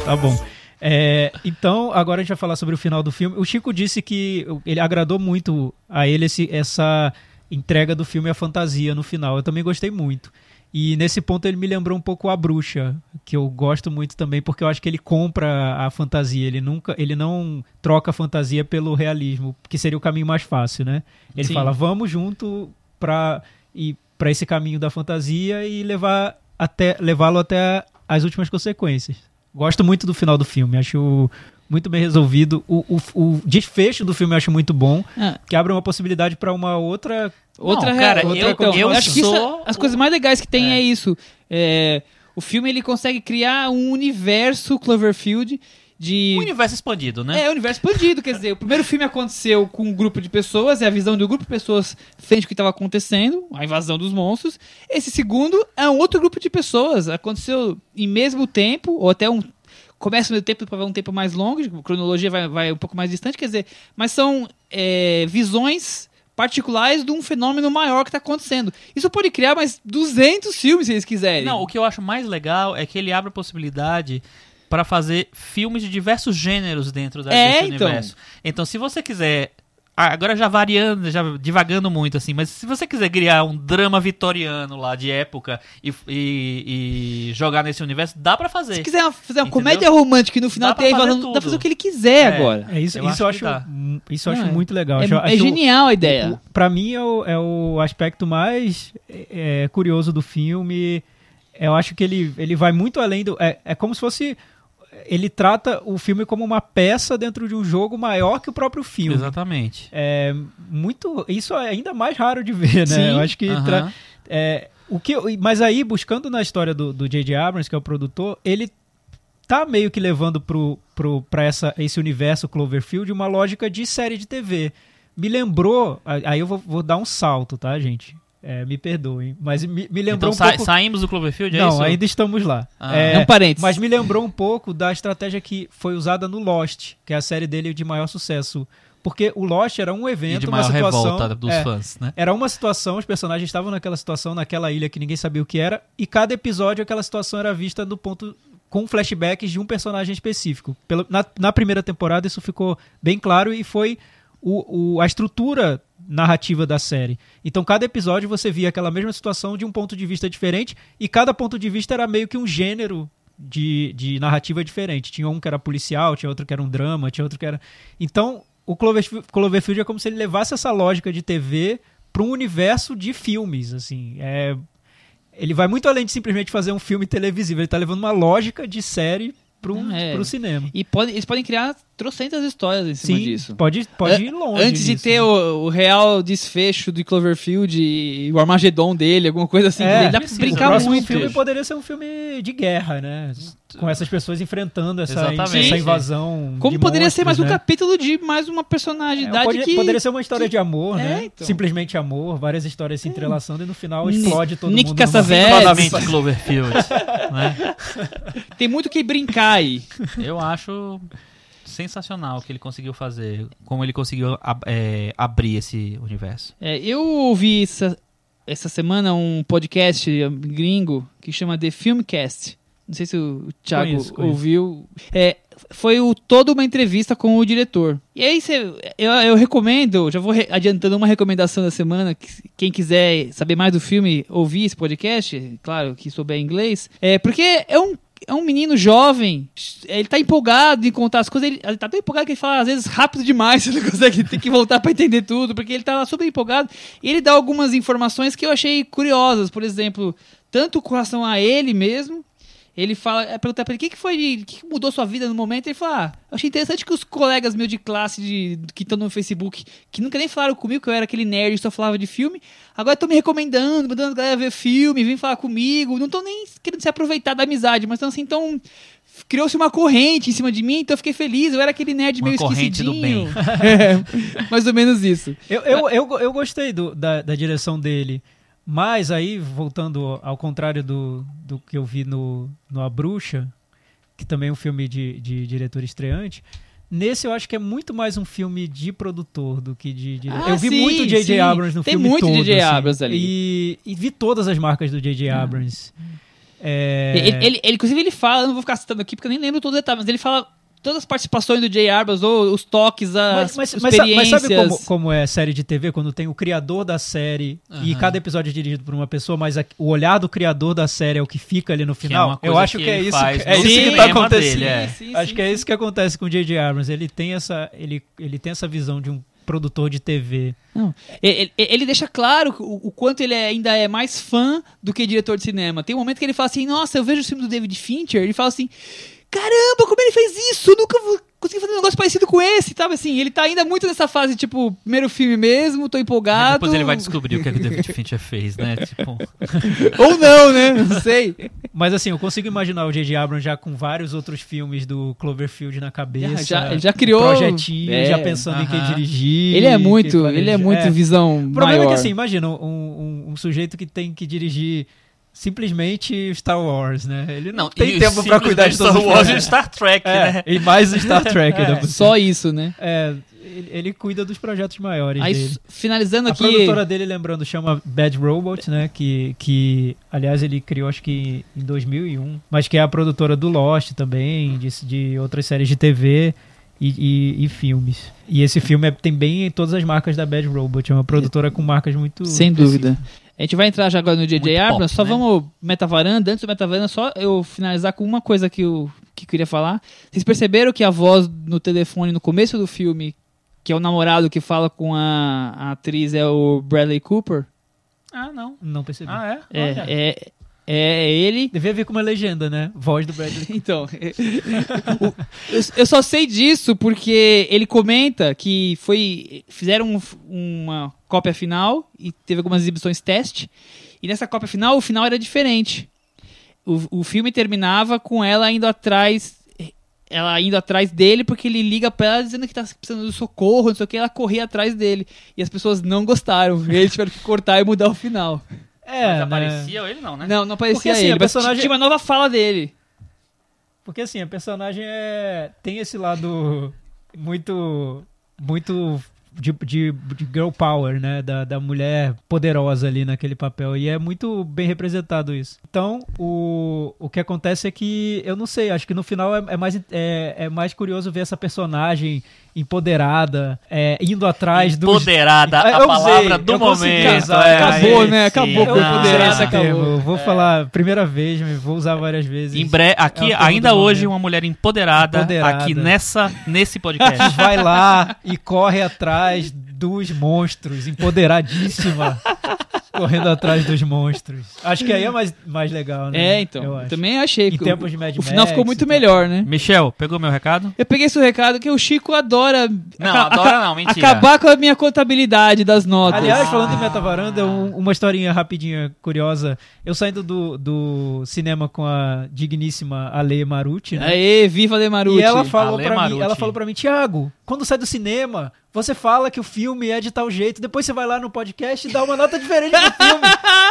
Tá bom. É, então, agora a gente vai falar sobre o final do filme. O Chico disse que ele agradou muito a ele esse- essa entrega do filme à fantasia no final. Eu também gostei muito. E nesse ponto ele me lembrou um pouco a bruxa, que eu gosto muito também, porque eu acho que ele compra a fantasia, ele nunca, ele não troca a fantasia pelo realismo, que seria o caminho mais fácil, né? Ele Sim. fala, vamos junto para ir para esse caminho da fantasia e levar até levá-lo até as últimas consequências. Gosto muito do final do filme, acho muito bem resolvido. O, o, o desfecho do filme eu acho muito bom, Ah, que abre uma possibilidade pra uma outra. outra Não, cara, rea- eu- outra- eu acho que isso é- as o- coisas mais legais que tem é, isso. É, o filme ele consegue criar um universo Cloverfield de Um universo expandido, né? É, o universo expandido, quer dizer, o primeiro filme aconteceu com um grupo de pessoas, é a visão de um grupo de pessoas frente ao que estava acontecendo, a invasão dos monstros. Esse segundo é um outro grupo de pessoas, aconteceu em mesmo tempo, ou até um. Começa no tempo, para um tempo mais longo, a cronologia vai, vai um pouco mais distante, quer dizer, mas são é, visões particulares de um fenômeno maior que está acontecendo. Isso pode criar mais 200 filmes se eles quiserem. Não, o que eu acho mais legal é que ele abre a possibilidade para fazer filmes de diversos gêneros dentro da- É, desse então. universo. Então, se você quiser. ah, Agora já variando, já divagando muito, assim, mas se você quiser criar um drama vitoriano lá de época e, e- e jogar nesse universo, dá pra fazer. Se quiser uma- fazer uma comédia romântica e no final Dá pra tem invasão, dá pra tudo. fazer o que ele quiser É. agora. É isso, Eu isso eu acho acho, dá. hum, isso eu acho é- muito legal. É, Acho- é acho- genial a ideia. Pra mim é o, é o aspecto mais é, é, curioso do filme. Eu acho que ele, ele vai muito além do. É, é como se fosse. Ele trata o filme como uma peça dentro de um jogo maior que o próprio filme. Exatamente. É muito. Isso é ainda mais raro de ver, né? Sim. Eu acho que. Tra- é, o que mas aí, buscando na história do do J.J. Abrams, que é o produtor, ele tá meio que levando pro, pro, pra essa, esse universo Cloverfield uma lógica de série de TV. Me lembrou. Aí eu vou, vou dar um salto, tá, gente? É, me perdoem. Mas me, me lembrou Então um sa- pouco. saímos do Cloverfield, é Não, isso? ainda estamos lá. Ah. É, um parênteses. mas me lembrou um pouco da estratégia que foi usada no Lost, que é a série dele de maior sucesso. Porque o Lost era um E evento, de uma situação. revolta dos é, fãs, né? era uma situação, os personagens estavam naquela situação, naquela ilha que ninguém sabia o que era, e cada episódio aquela situação era vista do ponto com flashbacks de um personagem específico. Pelo- na, na primeira temporada isso ficou bem claro e foi o, o- a estrutura narrativa da série. Então cada episódio você via aquela mesma situação de um ponto de vista diferente e cada ponto de vista era meio que um gênero de, de narrativa diferente. Tinha um que era policial, tinha outro que era um drama, tinha outro que era. Então o Cloverfield, Cloverfield é como se ele levasse essa lógica de TV para um universo de filmes, assim. É, ele vai muito além de simplesmente fazer um filme televisivo. Ele está levando uma lógica de série para um, É. pro cinema. E pode- eles podem criar trocentas histórias em cima Sim, disso. pode, pode ir longe. Antes de nisso, ter né? o, o real desfecho de Cloverfield e o Armagedon dele, alguma coisa assim, É, dá pra o brincar muito. filme poderia ser um filme de guerra, né? Com essas pessoas enfrentando essa, essa invasão. Como de poderia ser mais um monstros, né? capítulo de mais uma personalidade É, pode- que... Poderia ser uma história de amor, É, né? então. Simplesmente amor, várias histórias se entrelaçando e no final explode todo Nick mundo. numa- Cassavetes. Claramente Cloverfield. né? Tem muito que brincar aí. Eu acho sensacional o que ele conseguiu fazer, como ele conseguiu ab- é, abrir esse universo. É, eu ouvi essa, essa semana um podcast gringo que chama The Filmcast. Não sei se o Thiago Conheço, conheço. ouviu. É, foi o, toda uma entrevista com o diretor. E aí cê- eu, eu recomendo, já vou re- adiantando uma recomendação da semana, que, quem quiser saber mais do filme, ouvir esse podcast, claro que souber inglês, é porque é um é um menino jovem, ele tá empolgado em contar as coisas, ele, ele tá tão empolgado que ele fala às vezes rápido demais, você não consegue, tem que voltar pra entender tudo, porque ele tá super empolgado. E ele dá algumas informações que eu achei curiosas, por exemplo, tanto com relação a ele mesmo, ele fala, é perguntar pra ele, o que, que foi, de- o que, que mudou sua vida no momento? Ele fala, ah, eu achei interessante que os colegas meus de classe de, que estão no Facebook, que nunca nem falaram comigo, que eu era aquele nerd que só falava de filme, agora estão me recomendando, mandando a galera ver filme, vem falar comigo, não estão nem querendo se aproveitar da amizade, mas estão assim, então criou-se uma corrente em cima de mim, então eu fiquei feliz, eu era aquele nerd Uma meio corrente do esquecidinho. É, mais ou menos isso. Eu, eu, eu, eu gostei do- da, da direção dele. Mas aí, voltando ao contrário do, do que eu vi no, no A Bruxa, que também é um filme de, de diretor estreante, nesse eu acho que é muito mais um filme de produtor do que de diretor. Ah, eu vi sim, muito J.J. Abrams no Tem filme muito todo. J.J. assim. Abrams ali. E, e vi todas as marcas do J.J. Abrams. É, Ele, ele- ele- inclusive, ele fala, eu não vou ficar citando aqui porque eu nem lembro todos os detalhes, mas ele fala todas as participações do Jay ou os toques, as Mas, mas, sa- mas experiências. sabe como, como é série de TV? Quando tem o criador da série e Aham. cada episódio é dirigido por uma pessoa, mas a- o olhar do criador da série é o que fica ali no é final? uma eu acho que que, é isso, é isso que cinema tá acontecendo. dele, é. Sim, sim, acho sim, que é isso que acontece com o J.J. Abrams. Ele tem essa, ele, ele tem essa visão de um produtor de TV. Não. Ele, ele- ele deixa claro o, o quanto ele é- ainda é mais fã do que diretor de cinema. Tem um momento que ele fala assim: Nossa, eu vejo o filme do David Fincher. Ele fala assim: caramba, como ele fez isso? Eu nunca vou conseguir fazer um negócio parecido com esse, sabe? Assim, ele tá ainda muito nessa fase, tipo, primeiro filme mesmo, tô empolgado. Depois ele vai descobrir o que, é que o David Fincher fez, né? Tipo, Ou não, né? Não sei. Mas assim, eu consigo imaginar o J.J. Abrams já com vários outros filmes do Cloverfield na cabeça. Já- já- ele já criou- Projetinho, É, já pensando em quem dirigir. Ele é muito, ele é muito visão O problema maior. é que assim, imagina um, um- um sujeito que tem que dirigir simplesmente Star Wars, né? Ele não, não, tem e tempo pra cuidar de Star todos os Wars e. Star Trek, É, né? e mais o Star Trek. É, cima. só isso, né? É, ele, ele cuida dos projetos maiores Aí, dele. finalizando A aqui. produtora dele, lembrando, chama Bad Robot, né? Que, que, aliás, ele criou acho que em 2001. Mas que é a produtora do Lost também, de, de outras séries de TV e, e- e filmes. E esse filme é- tem bem todas as marcas da Bad Robot. É uma produtora com marcas muito... Sem específicas. dúvida. A gente vai entrar já agora no J.J. Muito Abrams, só né? vamos metavaranda. Antes do metavaranda, só eu finalizar com uma coisa que eu, que eu queria falar. Vocês perceberam que a voz no telefone no começo do filme, que é o namorado que fala com a, a atriz, é o Bradley Cooper? Ah, não. Não percebi. Ah, é? Olha. É, é, é ele. Devia vir com uma legenda, né? Voz do Bradley. Então, o- eu, eu só sei disso porque ele comenta que foi fizeram um- uma cópia final e teve algumas exibições teste. E nessa cópia final, o final era diferente. O, o filme terminava com ela indo atrás, ela indo atrás dele porque ele liga pra ela dizendo que tá precisando de socorro, não sei o que, ela corria atrás dele. E as pessoas não gostaram. E eles tiveram que cortar e mudar o final. É, Mas né? aparecia ele não, né? Não, não aparecia Porque, assim, ele, a mas personagem- tinha uma nova fala dele. Porque assim, a personagem é... tem esse lado muito. muito. De, de, de girl power, né? Da, da mulher poderosa ali naquele papel. E é muito bem representado isso. Então, o, o que acontece é que, eu não sei, acho que no final é, é mais, é, é mais curioso ver essa personagem empoderada, é, indo atrás dos. Empoderada, Eu a usei, palavra do eu consegui momento. é, acabou, né? Acabou com empoderada, usei acabou. vou falar primeira vez, mas vou usar várias vezes. Em breve, aqui, É termo ainda do hoje, momento. uma mulher empoderada, Empoderada. aqui nessa, nesse podcast. vai lá e corre atrás dos monstros, empoderadíssima, correndo atrás dos monstros. Acho que aí é mais, mais legal, né? É, então. Eu também achei Em que tempos de Mad o final Max ficou muito melhor, né? Michel, pegou meu recado? Eu peguei esse recado que o Chico adora. Não, aca- adora aca- não, mentira. Acabar com a minha contabilidade das notas. Aliás, falando em Metavaranda, um- uma historinha rapidinha, curiosa. Eu saindo do, do cinema com a digníssima Ale Maruti, né? Aê, viva Lemaruti. E ela falou Ale pra mim, Maruti. ela falou para mim, Thiago, quando sai do cinema, você fala que o filme é de tal jeito, depois você vai lá no podcast e dá uma nota diferente pro filme.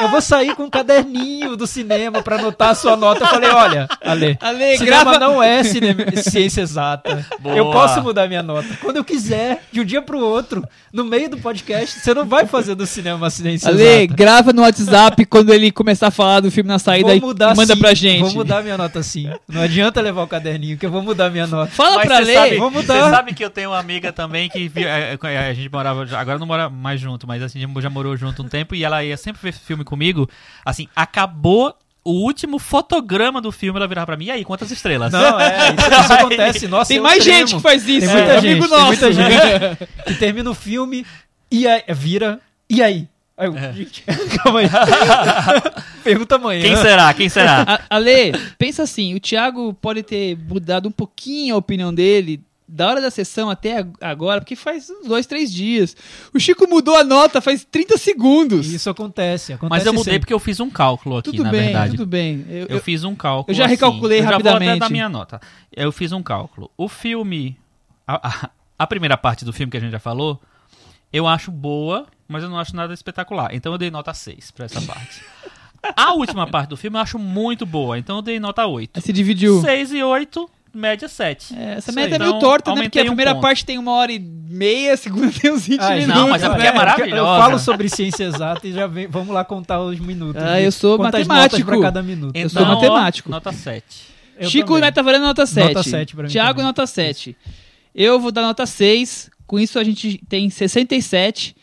Eu vou sair com um caderninho do cinema pra anotar a sua nota. Eu falei, olha, Ale, Ale, cinema grava- não é cinema- ciência exata. Boa. Eu posso mudar minha nota quando eu quiser, de um dia pro outro, no meio do podcast. Você não vai fazer do cinema uma ciência Ale, exata. grava no WhatsApp quando ele começar a falar do filme na saída Vou e mudar manda sim, pra gente. Vou mudar minha nota sim. Não adianta levar o caderninho, que eu vou mudar minha nota. Fala Mas pra Ale. sabe, vou mudar. Você sabe que eu tenho uma amiga também que vi- é, a gente morava, agora não mora mais junto, mas assim, já morou junto um tempo e ela ia sempre ver filme comigo. Assim, acabou o último fotograma do filme, ela virava pra mim, e aí, quantas estrelas? Não, é, isso, isso acontece. Nossa, Tem é mais extremo. gente que faz isso. Tem muita é, gente, amigo tem nosso. muita gente que termina o filme e aí, vira, e aí? Aí eu, gente, calma aí. Pergunta amanhã. Quem será? Quem será? A- Ale, pensa assim, o Thiago pode ter mudado um pouquinho a opinião dele da hora da sessão até ag- agora, porque faz uns dois, três dias. O Chico mudou a nota faz 30 segundos. Isso acontece, acontece Mas eu mudei sempre. porque eu fiz um cálculo aqui, tudo na bem, verdade. tudo bem. Eu, Eu eu- fiz um cálculo. eu já assim, recalculei eu já Vou até rapidamente. dar minha nota. Eu fiz um cálculo. O filme. A, a- a primeira parte do filme que a gente já falou, eu acho boa, mas eu não acho nada espetacular. Então eu dei nota 6 pra essa parte. A última parte do filme eu acho muito boa, então eu dei nota 8. se dividiu. 6 e 8, média 7. É, essa aí. é meio Então, torta, né? Porque a um primeira ponto. parte tem uma hora e meia, a segunda tem uns 20 Ah, minutos. não, mas é porque é Eu maravilhosa. falo sobre ciência exata e já vem, vamos lá contar os minutos. Ah, eu sou matemático. pra cada minuto. Eu sou Então, matemático. Nota 7. Eu Chico também. Metavaranda nota 7. Nota 7 pra mim Thiago também. nota 7. Eu vou dar nota 6. Com isso a gente tem 67.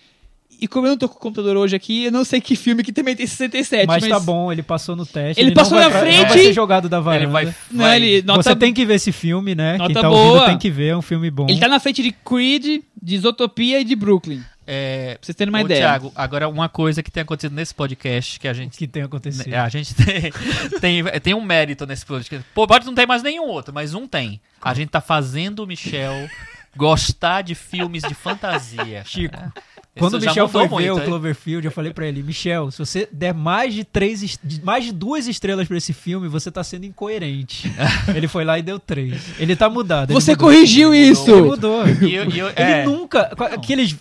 E como eu não tô com o computador hoje aqui, eu não sei que filme que também tem 67. Mas, tá bom, ele passou no teste. Ele não passou vai na pra- frente. Não vai ser jogado da varanda. Ele vai. Não, ele, nota, Você tem que ver esse filme, né? Nota Quem tá boa. ouvindo tem que ver, é um filme bom. ele tá na frente de Creed, de Isotopia e de Brooklyn. É, Pra vocês terem uma ô, ideia. Thiago, agora uma coisa que tem acontecido nesse podcast que a gente que tem acontecido. É, a gente tem, tem, tem um mérito nesse podcast. Pô, pode não ter mais nenhum outro, mas um tem. A gente tá fazendo o Michel gostar de filmes de fantasia. Chico, cara. Quando o Michel foi ver muito, o hein? Cloverfield, eu falei pra ele, Michel, se você der mais de três, mais de duas estrelas pra esse filme, você tá sendo incoerente. ele foi lá e deu três. Ele tá mudado. ele Você mudou. corrigiu Ele isso! mudou. E eu- e eu- Ele é. nunca, com aqueles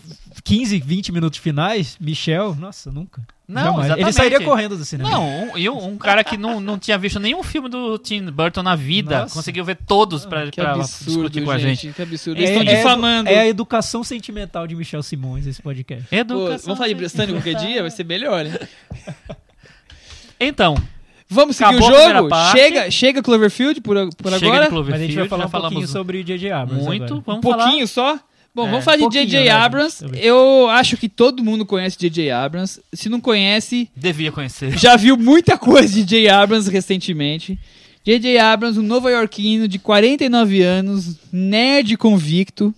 15, 20 minutos finais, Michel, nossa, nunca. Não. Ele sairia correndo do cinema. Não, um, e um, um cara que não, não tinha visto nenhum filme do Tim Burton na vida, Nossa. conseguiu ver todos pra, Que pra absurdo, discutir com a gente. Que absurdo. É, Eles estão é- difamando. É a educação sentimental de Michel Simões, esse podcast. Pô, Educação. vamos falar de Bristânia qualquer dia? Vai ser melhor, hein? Então, Vamos seguir Acabou a o primeira jogo? parte. Chega, chega Cloverfield por, por chega agora? de Cloverfield, Mas a gente vai falar um pouquinho falamos sobre J.J. Abrams muito. agora. Um Vamos pouquinho só? Bom, É, vamos falar de J.J. né, Abrams. Eu acho que todo mundo conhece J.J. Abrams. Se não conhece. Devia conhecer. já viu muita coisa de J.J. Abrams recentemente. J.J. Abrams, um nova-iorquino de 49 anos, nerd convicto.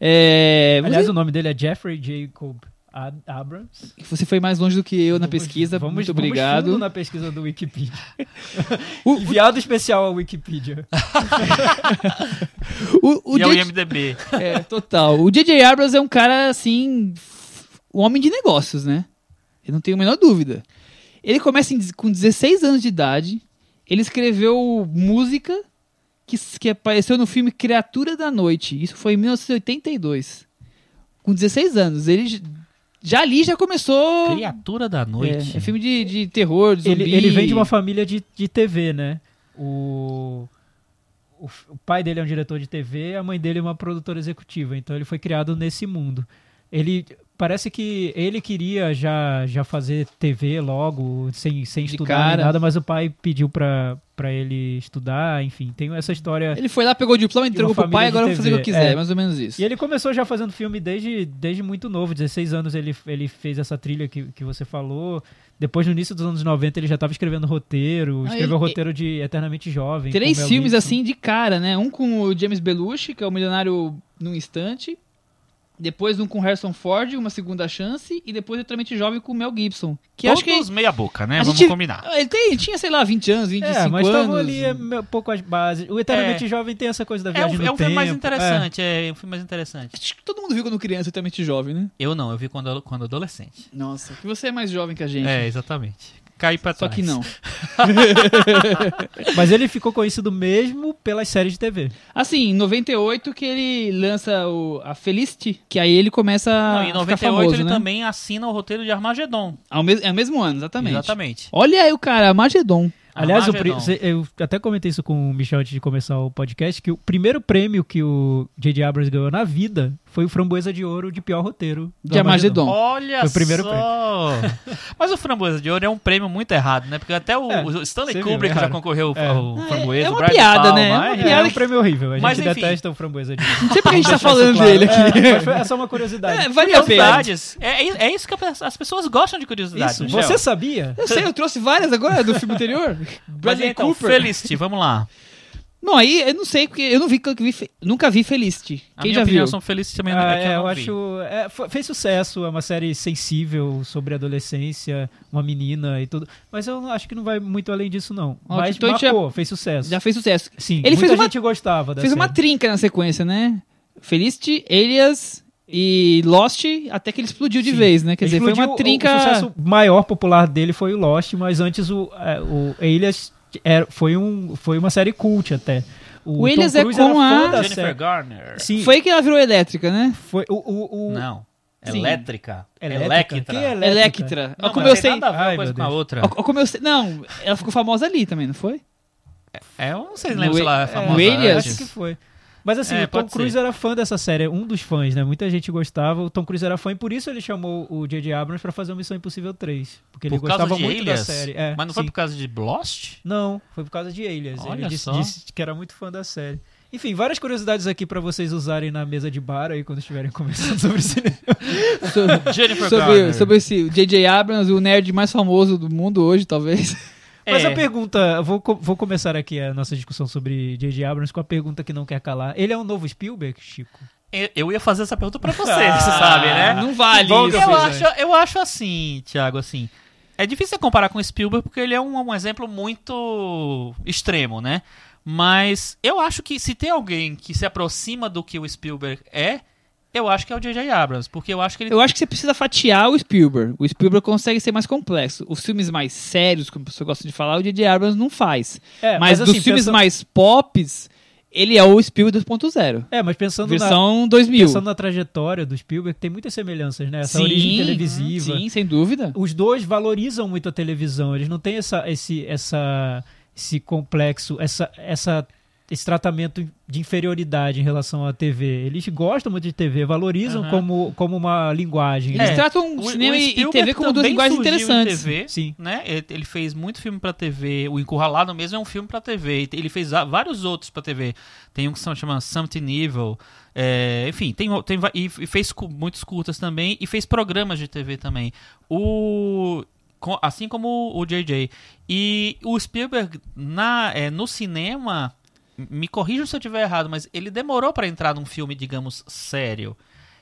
É, Aliás, o nome dele é Jeffrey Jacob Ad- Abrams. você, foi mais longe do que eu na Vamos- pesquisa. vamos, Muito vamos obrigado. fundo na pesquisa do Wikipedia. O- Enviado especial ao Wikipedia. O, o e é o J.J. IMDB. É, total. O J.J. Abrams é um cara, assim, um homem de negócios, né? Eu não tenho a menor dúvida. Ele começa em- com 16 anos de idade. Ele escreveu música que, que apareceu no filme Criatura da Noite. Isso foi em 1982. Com 16 anos. Ele já ali já começou. Criatura da Noite. É, é filme de, de terror, de Ele, zumbi. ele vem de uma família de, de TV, né? O, o, o pai dele é um diretor de TV, a mãe dele é uma produtora executiva. Então ele foi criado nesse mundo. Ele parece que ele queria já, já fazer TV logo, sem, sem De estudar nem nada, mas o pai pediu pra, pra ele estudar. Enfim, tem essa história. Ele foi lá, pegou o diploma, entregou pro pai, agora eu vou fazer o que eu quiser. é. Mais ou menos isso. E ele começou já fazendo filme desde, desde muito novo, 16 anos ele, ele fez essa trilha que, que você falou. Depois, no início dos anos 90, ele já estava escrevendo roteiro, Ah, escreveu ele- roteiro de Eternamente Jovem. Três Mel filmes assim de cara, né? Um com o James Belushi, que é o Milionário num Instante. Depois um com Harrison Ford, Uma Segunda Chance. E depois Eternamente Jovem com o Mel Gibson. Que Todos acho que. meia boca, né? a Vamos gente- combinar. Ah, Ele, tem- ele tinha, sei lá, 20 anos, 25 É, mas anos. estavam ali é, um pouco as bases. O Eternamente É. Jovem tem essa coisa da É viagem um, no é um filme mais É. interessante, é. um filme mais interessante. Acho que todo mundo viu quando criança, Eternamente Jovem, né? Eu não, eu vi quando, quando adolescente. Nossa, que você é mais jovem que a gente. É, exatamente. Caí pra Só trás. que não. Mas ele ficou conhecido mesmo pelas séries de TV. Assim, em 98 que ele lança o, a Felicity, que aí ele começa Não, a em ficar 98 famoso, ele né? também assina o roteiro de Armagedon. Ao mes- é o mesmo ano, exatamente. Exatamente. Olha aí o cara, Magedon. Aliás, Armagedon. eu até comentei isso com o Michel antes de começar o podcast, que o primeiro prêmio que o J.J. Abrams ganhou na vida foi o Framboesa de Ouro de pior roteiro. do De Armagedon. Olha Foi o primeiro só! Mas o Framboesa de Ouro é um prêmio muito errado, né? Porque até o, É, o Stanley você viu, Kubrick é já concorreu É. ao Framboesa. é uma piada, Palma, né? É uma É, piada é um prêmio horrível. A gente Mas, enfim. detesta o Framboesa de Ouro. Não sei por que a gente tá falando dele aqui. É, mas é só uma curiosidade. É, vale. Curiosidades. É, é- isso que as pessoas gostam de curiosidade. Isso, Michel. você sabia? Eu sei, eu trouxe várias agora do filme anterior. Mas Bradley então, Cooper. Felicity, vamos lá. Não, aí eu não sei, porque eu não vi, nunca vi Felicity. A Quem minha já opinião viu? são Felicity também Ah, é que é, eu eu não vi. acho. é, fez sucesso, é uma série sensível sobre adolescência, uma menina e tudo. Mas eu acho que não vai muito além disso, não. Ó, Mas então a marcou, fez sucesso. Já fez sucesso. Sim, Ele muita fez uma- gente gostava da Fez uma série. trinca na sequência, né? Felicity, Alias e Lost, até que ele explodiu de Sim. vez, né? Quer Ele dizer, foi uma o- trinca... O, sucesso maior popular dele foi o Lost, mas antes o, é, o Alias era, foi, um, foi uma série cult até. O Alias é com a- Jennifer. Garner. Sim, Foi que ela virou elétrica, né? foi o, o, o Não. Sim. Elétrica. Electra. É Electra. Elétrica? Ó, Não, como eu sei... nada a ver uma com a outra. ó, como eu sei... Não, ela ficou famosa ali também, não foi? É, eu não sei No lembro se ela é é, famosa antes. Acho que foi. Mas assim, É, o Tom Cruise ser. era fã dessa série, um dos fãs, né? Muita gente gostava. O Tom Cruise era fã e por isso ele chamou o J.J. Abrams pra fazer o Missão Impossível 3. Porque ele Por causa gostava de muito Alias? da série. É, Mas não foi sim. por causa de Lost? Não, foi por causa de Alias. Olha ele disse, só. disse que era muito fã da série. Enfim, várias curiosidades aqui pra vocês usarem na mesa de bar aí quando estiverem conversando sobre cinema. So- Jennifer sobre, sobre esse J.J. Abrams, o nerd mais famoso do mundo hoje, talvez. Mas É. a pergunta, eu vou, vou começar aqui a nossa discussão sobre J.J. Abrams com a pergunta que não quer calar. Ele é um novo Spielberg, Chico? Eu- Eu ia fazer essa pergunta pra você, você sabe, né? Não vale bom que isso. eu acho, eu acho assim, Thiago, assim. É difícil você comparar com o Spielberg porque ele é um, um exemplo muito extremo, né? Mas eu acho que se tem alguém que se aproxima do que o Spielberg é, eu acho que é o J.J. Abrams. Porque eu acho que ele. Eu acho que você precisa fatiar o Spielberg. O Spielberg consegue ser mais complexo. Os filmes mais sérios, como a pessoa gosta de falar, o J.J. Abrams não faz. É, mas, dos assim, filmes pensa- mais pops, ele é o Spielberg 2.0. É, mas pensando na, Versão 2000. pensando na trajetória do Spielberg, tem muitas semelhanças, né? Essa Sim, origem televisiva. Sim, sem dúvida. Os dois valorizam muito a televisão. Eles não têm essa, esse, essa, esse complexo, essa, essa, esse tratamento de inferioridade em relação à TV. Eles gostam muito de TV, valorizam Aham. como, como uma linguagem. Eles É. tratam O- cinema o e- Spielberg TV como duas linguagens interessantes. TV, Sim. né? Ele, ele fez muito filme pra TV. O Encurralado mesmo é um filme pra TV. Ele fez vários outros pra TV. Tem um que se chama Something Evil. É, enfim, tem, tem e, fez muitos curtas também. E fez programas de TV também. O assim como o JJ. E o Spielberg na, é, no cinema, me corrijam se eu estiver errado, mas ele demorou pra entrar num filme, digamos, sério.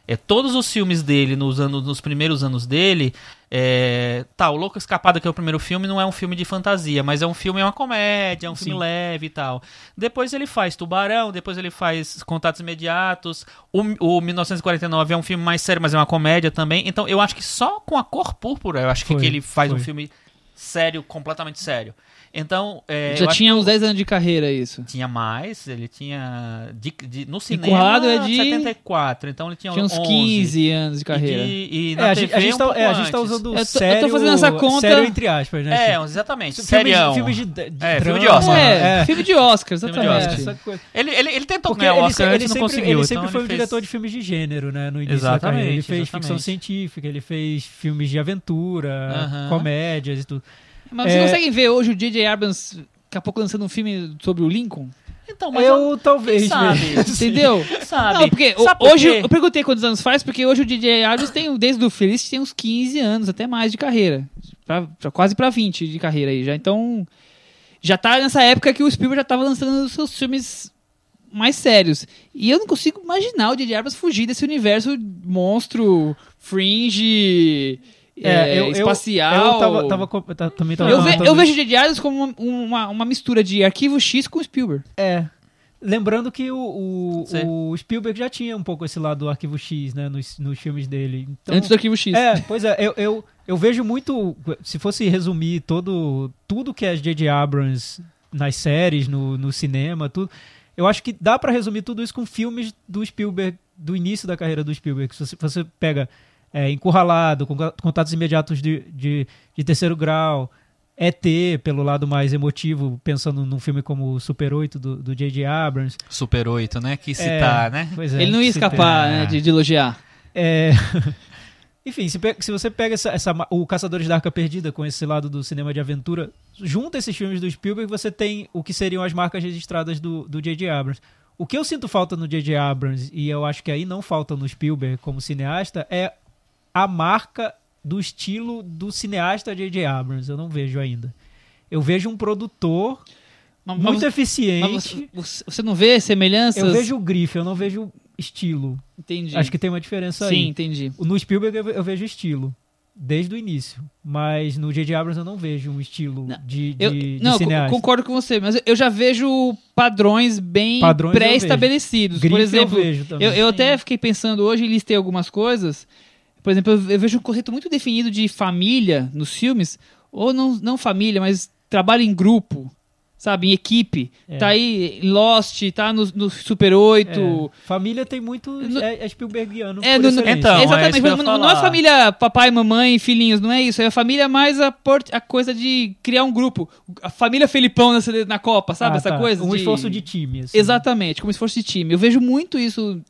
É, todos os filmes dele, nos, anos, nos primeiros anos dele, é, tá, o Louco Escapada, que é o primeiro filme, não é um filme de fantasia, mas é um filme, é uma comédia, é um filme Sim. leve e tal. Depois ele faz Tubarão, depois ele faz Contatos Imediatos, o, o 1949 é um filme mais sério, mas é uma comédia também. Então eu acho que só com a Cor Púrpura, eu acho que, Foi, que ele faz um foi. filme sério, completamente sério. Então, é, Já tinha uns 10 anos de carreira isso. tinha mais, ele tinha. de- de- no cinema, Encurralado é de- 74, então ele tinha, Tinha uns 11. 15 anos de E, carreira. de- e É, na a gente, TV a gente um tá, pouco é, a gente tá usando Eu tô- eu tô sério, fazendo essa conta- sério entre aspas, né? É, exatamente. filmes, Serião. filmes de, de É, filme de Oscar. É, filme de Oscar, Filme de exatamente. Oscar. Ele, ele, ele tentou Porque ganhar o ele, Oscar ele e não sempre, conseguiu. ele sempre então foi um fez- diretor de filmes de gênero, né? No início da Exatamente, carreira. Ele fez ficção exatamente. científica, ele fez filmes de aventura, Aham. comédias e tudo. Mas vocês É. conseguem ver hoje o J.J. Abrams daqui a pouco lançando um filme sobre o Lincoln? Então, mas eu, eu talvez. quem sabe? Entendeu? sabe? Não, porque o- Sabe por hoje eu perguntei quantos anos faz, porque hoje o DJ Abrams tem, desde o Feliz, tem uns 15 anos, até mais de carreira. Pra- pra- quase pra 20 de carreira aí já. Então, já tá nessa época que o Spielberg já tava lançando os seus filmes mais sérios. E eu não consigo imaginar o DJ Abrams fugir desse universo monstro, fringe, é, eu- eu- espacial. Eu tava, tava co- ta- também tava Eu, ve- eu vejo J.J. Abrams como uma, uma, mistura de Arquivo X com Spielberg. É. Lembrando que o, o, o Spielberg já tinha um pouco esse lado do Arquivo X, né? Nos, nos filmes dele. Então, antes do Arquivo X. É, pois é, eu, eu, eu vejo muito. Se fosse resumir todo, tudo que é J.J. Abrams nas séries, no, no cinema, tudo. Eu acho que dá pra resumir tudo isso com filmes do Spielberg, do início da carreira do Spielberg. Se você, você pega é, Encurralado, com Contatos Imediatos de, de, de Terceiro Grau, ET, pelo lado mais emotivo, pensando num filme como Super 8 do J.J. Abrams. Super 8, né? Que É, citar, né? Pois é, Ele não ia escapar é. né, de, de elogiar. é... Enfim, se, se você pega essa, essa o Caçadores da Arca Perdida com esse lado do cinema de aventura, junta esses filmes do Spielberg, você tem o que seriam as marcas registradas do do J.J. Abrams. O que eu sinto falta no J.J. Abrams, e eu acho que aí não falta no Spielberg como cineasta, é a marca do estilo do cineasta J.J. Abrams. Eu não vejo ainda. Eu vejo um produtor Mas, muito mas- eficiente. mas você, você não vê semelhanças? Eu vejo o grife, eu não vejo estilo. Entendi. Acho que tem uma diferença Sim, aí. entendi. No Spielberg eu ve- eu vejo estilo. Desde o início. Mas no J.J. Abrams eu não vejo um estilo Não. de, de, Eu, de não, cineasta. concordo com você, mas eu- já vejo padrões bem pré-estabelecidos. Por exemplo, eu eu, eu até fiquei pensando hoje e listei algumas coisas. Por exemplo, eu, eu vejo um conceito muito definido de família nos filmes, ou não, não família, mas trabalho em grupo, sabe, em equipe. É. Tá aí Lost, tá no, no Super 8. É, família tem muito. No- É, é Spielbergiano. É, no-. Então, é exatamente, mas não, não é família papai, mamãe, filhinhos, não é isso. É a família mais a, por- a coisa de criar um grupo. A família Felipão na, na Copa, sabe? Ah, Essa tá. coisa. Um de- esforço de time. assim. Exatamente, como esforço de time. Eu vejo muito isso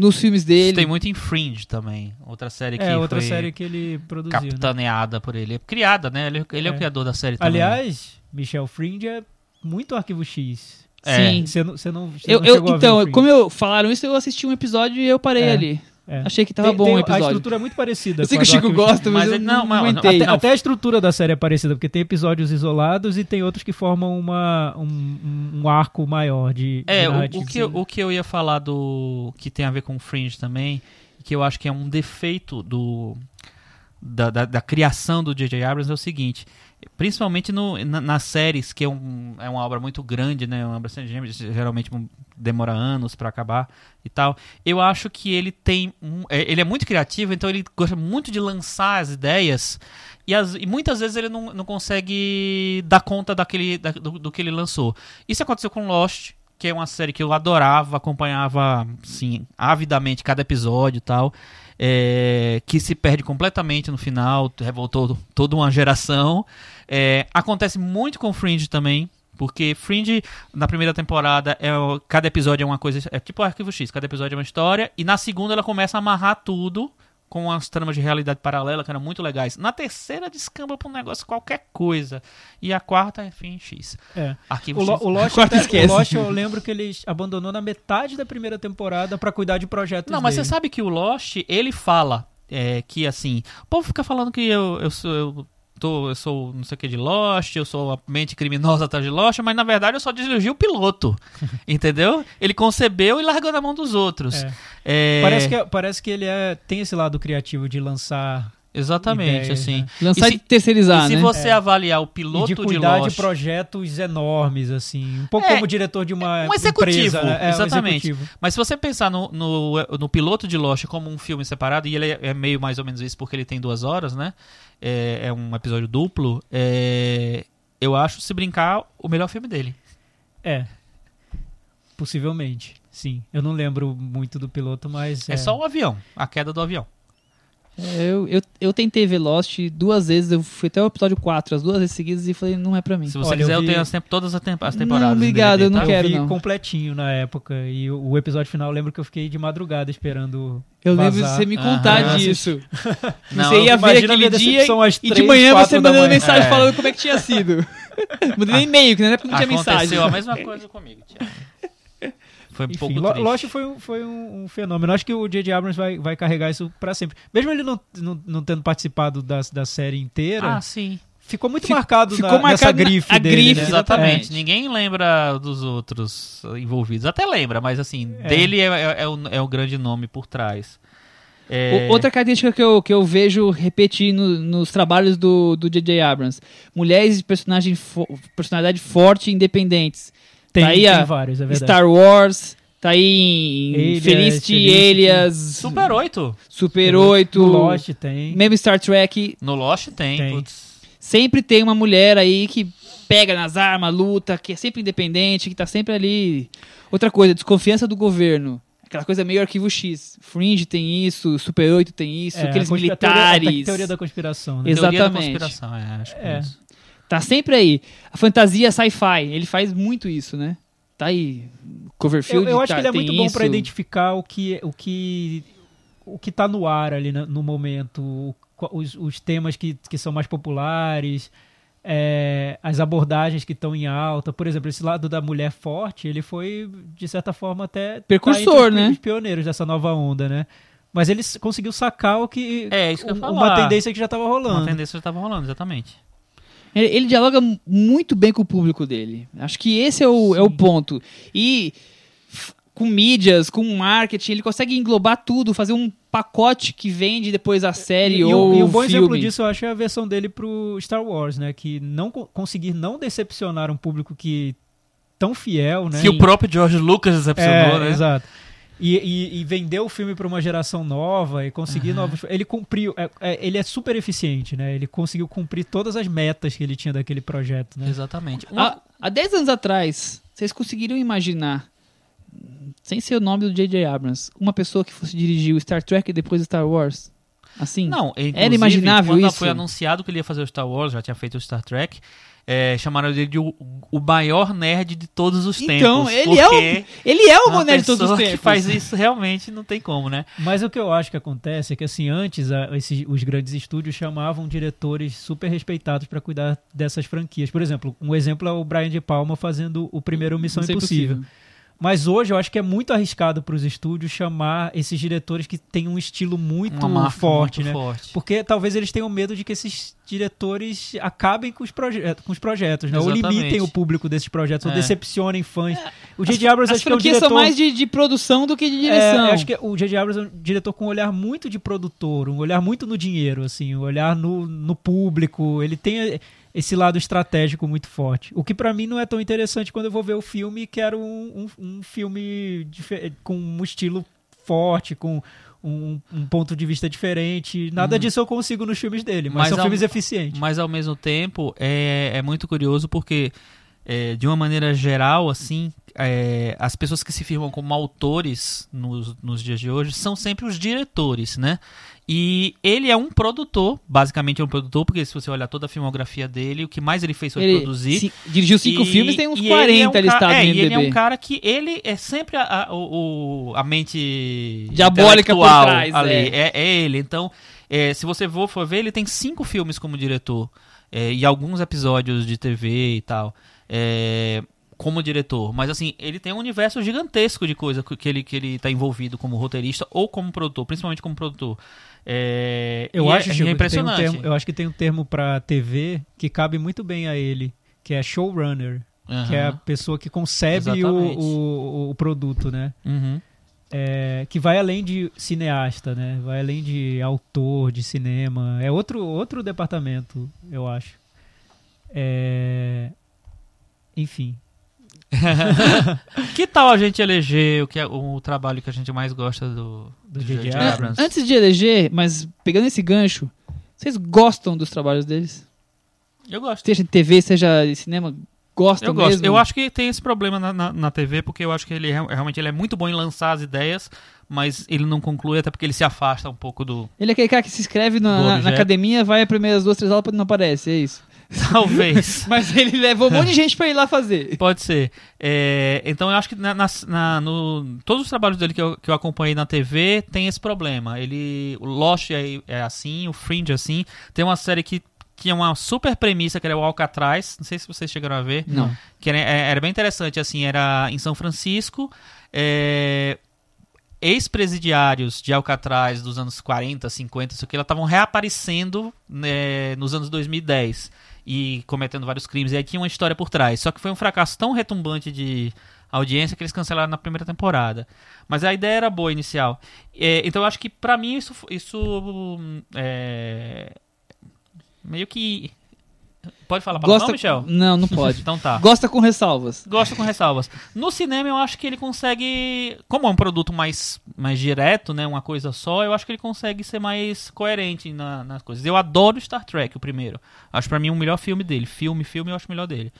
nos filmes Isso dele. tem muito em Fringe também. Outra série que É, outra foi série que ele produziu. né? capitaneada por ele. Criada, né? Ele, ele é. o É. criador da série também. Aliás, Michel Fringe é muito arquivo X. É. Sim. Você não, você não, você Eu, não eu- chegou a ver o então, como eu falaram isso, eu assisti um episódio e eu parei É. ali. É. Achei que tava Tem- bom tem- o A episódio. estrutura é muito parecida. Eu sei com que o a Chico Arquivo gosta, mas, Mas eu é- não, não, aguentei. Até, Não. até a estrutura da série é parecida, porque tem episódios isolados e tem outros que formam uma, um, um arco maior de, É, de o, o, que, eu- o que eu ia falar do. que tem a ver com Fringe também, que eu acho que é um defeito do. Da, da, da criação do J.J. Abrams é o seguinte. Principalmente no, na- nas séries, que é, um, é uma obra muito grande, né? Uma obra geralmente demora anos pra acabar e tal. Eu acho que ele tem. um- é, ele é muito criativo, então ele gosta muito de lançar as ideias. E, as- e muitas vezes ele não, não consegue dar conta daquele, da- do, do que ele lançou. Isso aconteceu com Lost, que é uma série que eu adorava, acompanhava, sim, avidamente cada episódio e tal. é, que se perde completamente no final, revoltou toda uma geração. É, acontece muito com Fringe também. Porque Fringe, na primeira temporada, é, o- cada episódio é uma coisa. É tipo Arquivo X, cada episódio é uma história. E na segunda ela começa a amarrar tudo com as tramas de realidade paralela, que eram muito legais. Na terceira descamba pra um negócio qualquer coisa. E a quarta, enfim, X. É. Arquivo O, Lo- X. o Lost, até- esquece. o Lost eu lembro que ele abandonou na metade da primeira temporada pra cuidar de projetos Não, mas dele. você sabe que o Lost, ele fala é, que assim. O povo fica falando que eu, eu sou. Eu tô, eu sou não sei o que de Lost, eu sou a mente criminosa atrás de Lost, mas na verdade eu só dirigi o piloto. entendeu? Ele concebeu e largou na mão dos outros. É. É, Parece, que, parece que ele é, tem esse lado criativo de lançar Exatamente, ideias, assim. né? Lançar E se- e terceirizar, e se né? você É. avaliar o e piloto de de, cuidar de, Lost. projetos enormes, assim. Um pouco É, como diretor de uma um executivo, empresa, né? É, um exatamente. executivo. Mas se você pensar no, no, no piloto de Lost como um filme separado, e ele é, é meio mais ou menos isso porque ele tem duas horas, né? É, é um episódio duplo. é, eu acho, se brincar, o melhor filme dele. É. Possivelmente, sim. Eu não lembro muito do piloto, mas. É, só o avião, a queda do avião. É, Eu, eu, eu tentei ver Lost duas vezes, eu fui até o episódio 4, as duas vezes seguidas, e falei, não é pra mim. Se você Olha, eu quiser, eu, vi- tenho as temp- todas as, temp- as Não, temporadas. em obrigado, DVD, eu não tá? quero, eu vi não. completinho na época. E o, o episódio final, eu lembro que eu fiquei de madrugada esperando. Eu lembro de vazar. você me contar Eu disso. Não, você ia ver aquele dia e de manhã você da mandando mensagem É. falando como é que tinha sido. Mandei nem e-mail, que na época não tinha mensagem. Aconteceu a mesma coisa comigo, Thiago. Foi um Enfim, pouco triste. Lost foi, um, foi um, um fenômeno. Acho que o J.J. Abrams vai, vai carregar isso pra sempre. Mesmo ele não, não, não tendo participado da, da série inteira, Ah, sim. ficou muito Fi- marcado, ficou na, marcado nessa na- grife a dele. grife, né? Exatamente. Exatamente. Ninguém lembra dos outros envolvidos. Até lembra, mas assim, É. dele é, é- é o, é o grande nome por trás. É, O- Outra característica que eu, que eu vejo repetir no- nos trabalhos do do J.J. Abrams: mulheres de personalidade forte e independentes. Tem, Tá aí tem vários, é verdade. Star Wars, tá aí em Alias, Felicity. Alias, Super 8. Super No 8, Lost tem. mesmo Star Trek. No Lost tem. Tem. Sempre tem uma mulher aí que pega nas armas, luta, que é sempre independente, que tá sempre ali. Outra coisa, desconfiança do governo. Aquela coisa meio arquivo X. Fringe tem isso, Super 8 tem isso, É, aqueles a conspi- a teoria- a militares. teoria da conspiração, né? Ex- Teoria da Exatamente. conspiração, é, acho que É. isso. Tá sempre aí. A fantasia sci-fi, ele faz muito isso, né? Tá aí. Eu, Coverfield eu acho tá- que ele é tem muito bom isso. pra identificar o que, o que, o que tá no ar ali no, no momento, os, os temas que, que são mais populares, é, as abordagens que estão em alta. Por exemplo, esse lado da mulher forte, ele foi, de certa forma, até. Precursor, tá entre os, né? Os pioneiros dessa nova onda, né? Mas ele conseguiu sacar o que. É, isso que eu ia uma falar. tendência que já estava Uma rolando. tendência já tava rolando, exatamente. Ele, ele dialoga muito bem com o público dele. Acho que esse é o, é o ponto. E com mídias, com marketing, ele consegue englobar tudo, fazer um pacote que vende depois a série E, ou um- e um bom filme. exemplo disso, eu acho, é a versão dele pro Star Wars, né? Que não co- conseguir não decepcionar um público que tão fiel, né? Que o próprio George Lucas decepcionou, é, né? Exato. E, e, e vendeu o filme para uma geração nova e conseguir novos. Ele cumpriu. é- é- ele é super eficiente, né? Ele conseguiu cumprir todas as metas que ele tinha daquele projeto, né? Exatamente. Uma- Há, há 10 anos atrás, vocês conseguiriam imaginar, sem ser o nome do J.J. Abrams, uma pessoa que fosse dirigir o Star Trek e depois o Star Wars? Assim? Não, Era imaginável quando isso? foi anunciado que ele ia fazer o Star Wars, já tinha feito o Star Trek, é, chamaram ele de o, o maior nerd de todos os Então, tempos. ele é o- Ele é o uma boné de todos os tempos. que faz isso realmente não tem como, né? Mas o que eu acho que acontece é que, assim, antes a- esses- os grandes estúdios chamavam diretores super respeitados para cuidar dessas franquias. Por exemplo, um exemplo é o Brian De Palma fazendo o primeiro Missão Missão Impossível. Mas hoje eu acho que é muito arriscado para os estúdios chamar esses diretores que têm um estilo muito Uma marca forte, muito né? forte. Porque talvez eles tenham medo de que esses diretores acabem com os, proje com os projetos, né? Ou Exatamente. limitem o público desses projetos, ou É. decepcionem fãs. O J.J. Abrams acho que é um diretor... são mais de, de produção do que de É, direção. eu acho que o J.J. Abrams é um diretor com um olhar muito de produtor, um olhar muito no dinheiro, assim, um olhar no, no público. Ele tem esse lado estratégico muito forte. O que pra mim não é tão interessante quando eu vou ver o filme e quero um, um, um filme com um estilo forte, com um, um ponto de vista diferente. Nada disso eu consigo nos filmes dele, mas. Mas são ao- filmes eficientes. Mas ao mesmo tempo é, é muito curioso porque, é, de uma maneira geral, assim, é, as pessoas que se firmam como autores nos, nos dias de hoje são sempre os diretores, né? E ele é um produtor, basicamente é um produtor, porque se você olhar toda a filmografia dele, o que mais ele fez foi Ele produzir. ci- dirigiu cinco E- filmes, tem uns e 40 ele é um listados é, no e ele é um cara que ele é sempre a, a, o, a mente Diabólica por trás, ali. é. É, é ele. Então, é, se você for, for ver, ele tem cinco filmes como diretor é, e alguns episódios de TV e tal. é, como diretor, mas assim, ele tem um universo gigantesco de coisa que ele, que ele tá envolvido como roteirista ou como produtor, principalmente como produtor. É, Eu e acho, é, Chico, é que tem um impressionante. termo, eu acho que tem um termo pra TV que cabe muito bem a ele, que é showrunner. que é a pessoa que concebe o, o, o produto, né? Uhum. É, que vai além de cineasta, né? Vai além de autor de cinema. É outro, outro departamento, eu acho. É, Enfim. Que tal a gente eleger o, que é, o trabalho que a gente mais gosta do, Do do J.J. Abrams? Antes de eleger, mas pegando esse gancho, vocês gostam dos trabalhos deles? Eu gosto. Seja em TV, seja em cinema, gostam Eu gosto. mesmo? Eu acho que tem esse problema na, na, na TV, porque eu acho que ele é- realmente ele é muito bom em lançar as ideias, mas ele não conclui, até porque ele se afasta um pouco do. Ele é aquele cara que se inscreve na, na- academia, vai as primeiras duas, três aulas e não aparece, é isso. Talvez. Mas ele levou um monte de gente pra ir lá fazer. Pode ser. É, então eu acho que na, na- no, todos os trabalhos dele que eu, que eu acompanhei na TV tem esse problema. Ele. O Lost é, é assim, o Fringe é assim. Tem uma série que tinha uma super premissa, que era o Alcatraz. Não sei se vocês chegaram a ver. Não. que era, é- era bem interessante, assim, era em São Francisco, é, ex-presidiários de Alcatraz dos anos 40, 50, isso aqui, elas estavam reaparecendo né, nos anos 2010 e cometendo vários crimes, e aí tinha uma história por trás, só que foi um fracasso tão retumbante de audiência que eles cancelaram na primeira temporada. Mas a ideia era boa inicial. É, então eu acho que pra mim isso, isso hum, é, meio que... Pode falar palavrão, Gosta... Michel? Não, não pode. Então tá. Gosta com ressalvas. Gosto com ressalvas. No cinema eu acho que ele consegue, como é um produto mais, mais direto, né, uma coisa só, eu acho que ele consegue ser mais coerente na- nas coisas. Eu adoro Star Trek, o primeiro. Acho pra mim o melhor filme dele. Filme, filme, eu acho o melhor dele.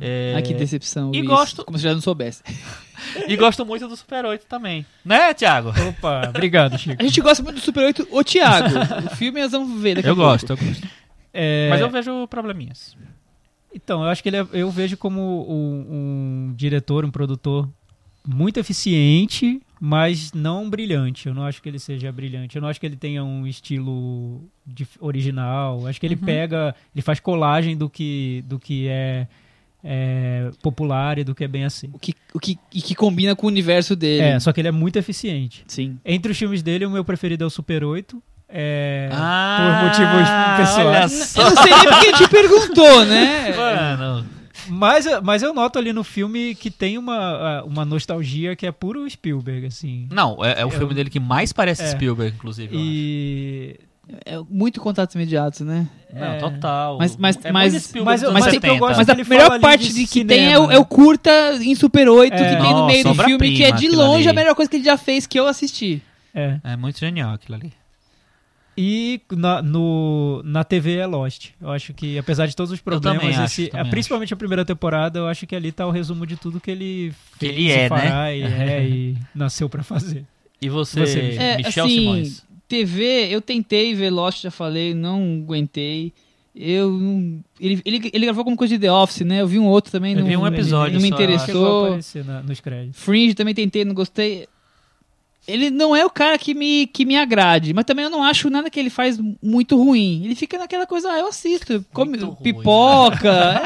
É, Ai, que decepção. E gosto- Como se já não soubesse. E gosto muito do Super 8 também. Né, Thiago? Opa, obrigado, Chico. A gente gosta muito do Super 8, o Thiago. o filme nós vamos ver daqui a Eu pouco. gosto, eu gosto. É, Mas eu vejo probleminhas. Então, eu acho que ele é- eu vejo como um, um diretor, um produtor muito eficiente, mas não brilhante. Eu não acho que ele seja brilhante. Eu não acho que ele tenha um estilo dif- original. Eu acho que ele Uhum. pega, ele faz colagem do que, do que é, é popular e do que é bem assim. O que, o que, e que combina com o universo dele. É, só que ele é muito eficiente. Sim. Entre os filmes dele, o meu preferido é o Super 8. É, Ah, por motivos pessoais. olha Eu não sei nem porque te perguntou, né? Mano, Mas, mas eu noto ali no filme que tem uma, uma nostalgia que é puro Spielberg, assim. não, é, é o Eu- filme dele que mais parece É. Spielberg, inclusive. eu. E. É muito contatos imediatos, né? Não, é. total. Mas- mas- é mas- mas eu- mas anos tem- 70. eu gosto Mas a melhor ali parte de de que tem é o, né? é o curta em Super 8 É. que tem no Nossa, meio do filme, que é de longe aquilo a ali. melhor coisa que ele já fez que eu assisti. É. É muito genial aquilo ali. E na, no, na TV é Lost. Eu acho que, apesar de todos os problemas, acho, esse- também principalmente a primeira temporada, eu acho que ali tá o resumo de tudo que ele Que fez ele é, fará né? e, é, e nasceu pra fazer. E você, Você, Michel? É, Michel assim, Simões? TV, eu tentei ver Lost, já falei, não aguentei. Eu não. Ele, ele, ele gravou como coisa de The Office, né? Eu vi um outro também. Eu não, vi um episódio Não me acho. Interessou. aparecer na- nos créditos. Fringe também tentei, não gostei. Ele não é o cara que me, que me agrade, mas também eu não acho nada que ele faz muito ruim. Ele fica naquela coisa, ah, eu assisto, come ruim. pipoca.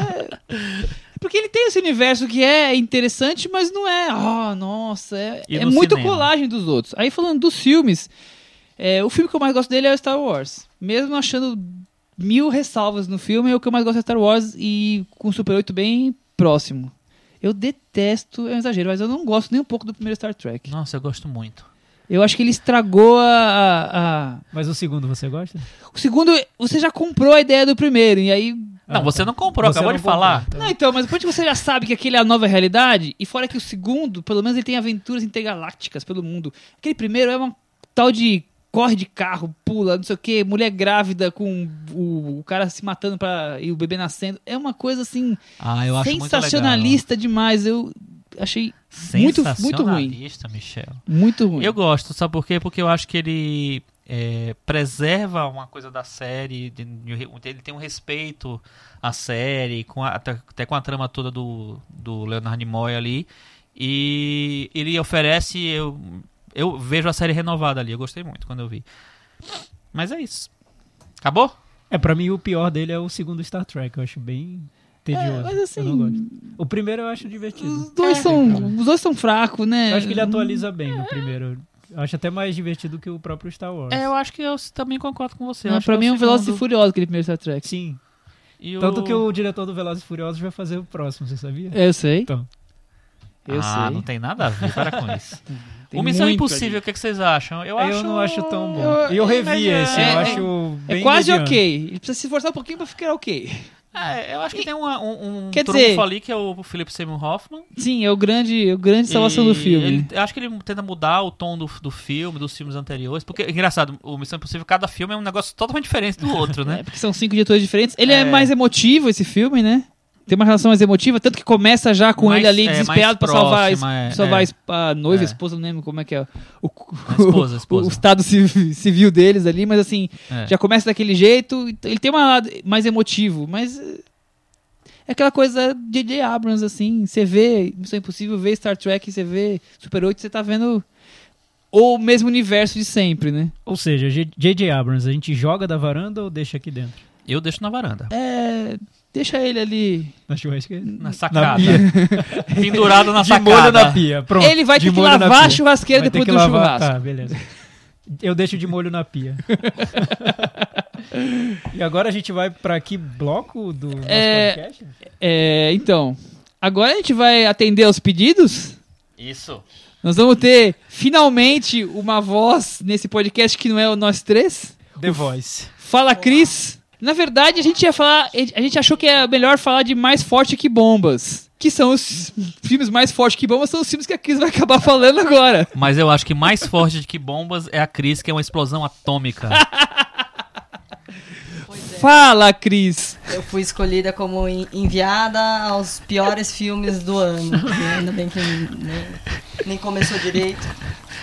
é. Porque ele tem esse universo que é interessante, mas não é. Ah, nossa, é, é muito cinema? colagem dos outros. Aí falando dos filmes, é, o filme que eu mais gosto dele é o Star Wars. Mesmo achando mil ressalvas no filme, é o que eu mais gosto é Star Wars e com o Super 8 bem próximo. Eu detesto, é um exagero, mas eu não gosto nem um pouco do primeiro Star Trek. Nossa, eu gosto muito. Eu acho que ele estragou a- a- a, Mas o segundo você gosta? o segundo, você já comprou a ideia do primeiro, e aí. Não, Ah, você não comprou, Você acabou não de falar. comprou, Não, então, mas depois que você já sabe que aquele é a nova realidade, e fora que o segundo, pelo menos ele tem aventuras intergalácticas pelo mundo. Aquele primeiro é uma tal de corre de carro, pula, não sei o que, mulher grávida com o, o cara se matando pra, e o bebê nascendo. É uma coisa assim, Ah, eu acho sensacionalista demais. Eu achei muito muito, ruim. Michel. Muito ruim. Eu gosto, sabe por quê? Porque eu acho que ele é, preserva uma coisa da série, de- de- ele tem um respeito à série, com a- até, até com a trama toda do, do Leonard Nimoy ali, e ele oferece, eu, eu vejo a série renovada ali, eu gostei muito quando eu vi. Mas é isso. Acabou? É, pra mim o pior dele é o segundo Star Trek. Eu acho bem tedioso. É, mas assim, eu não gosto. O primeiro eu acho divertido. Os dois, É. são, os dois são fracos, né? Eu acho que ele atualiza bem o primeiro. Eu acho até mais divertido que o próprio Star Wars. É, eu acho que eu também concordo com você. Não, acho pra que mim é o um Velozes e Furiosos aquele primeiro Star Trek. Sim. e Tanto que o diretor do Velozes e Furiosos vai fazer o próximo, você sabia? Eu sei. Então. Eu ah, sei. não tem nada a ver, para com isso. Tem o Missão muito Impossível, o que, que vocês acham? Eu, Eu, acho... não acho tão bom. eu- E eu, revi mediano. esse, É, eu é- acho É bem quase mediano. ok. Ele precisa se esforçar um pouquinho pra ficar ok. É, eu acho que tem uma- um, um Quer dizer- ali que é o Philip Seymour Hoffman. Sim, é o grande, o grande salvação E do filme. ele- eu acho que ele tenta mudar o tom do, do filme, dos filmes anteriores. Porque, engraçado, o Missão Impossível, cada filme é um negócio totalmente diferente do outro, É, né? porque são cinco diretores diferentes. Ele é. É. mais emotivo, esse filme, né? Tem uma relação mais emotiva, tanto que começa já com Mais- ele ali é, desesperado pra salvar, próxima, é, salvar a é. a noiva, a É. esposa, não lembro como é que é. O, A esposa, a esposa. o estado civ- civil deles ali, mas assim, É. já começa daquele jeito. Ele tem um lado mais emotivo, mas eh, é aquela coisa de J.J. Abrams, assim. Você vê Missão Impossível, vê Star Trek, você vê Super 8, você tá vendo o mesmo universo de sempre, né? Ou seja, J- J.J. Abrams, a gente joga da varanda ou deixa aqui dentro? Eu deixo na varanda. É. Deixa ele ali. Na churrasqueira? Na sacada. pia. Pendurado na de sacada. molho na pia. Pronto. ele vai de ter que na lavar a pia. churrasqueira Vai depois que do lavar- churrasco. Tá, beleza. Eu deixo de molho na pia. e agora a gente vai pra que bloco do nosso É- podcast? É, então. Agora a gente vai atender aos pedidos. Isso. Nós vamos ter finalmente uma voz nesse podcast que não é o nós três. The Voice. Fala, Cris. Na verdade, a gente ia falar. A gente achou que é melhor falar de mais forte que bombas. Que são os filmes mais fortes que bombas, são os filmes que a Cris vai acabar falando agora. Mas eu acho que mais forte que bombas é a Cris, que é uma explosão atômica. Fala, Cris. Eu fui escolhida como en- enviada aos piores filmes do ano. né? Ainda bem que nem, nem começou direito.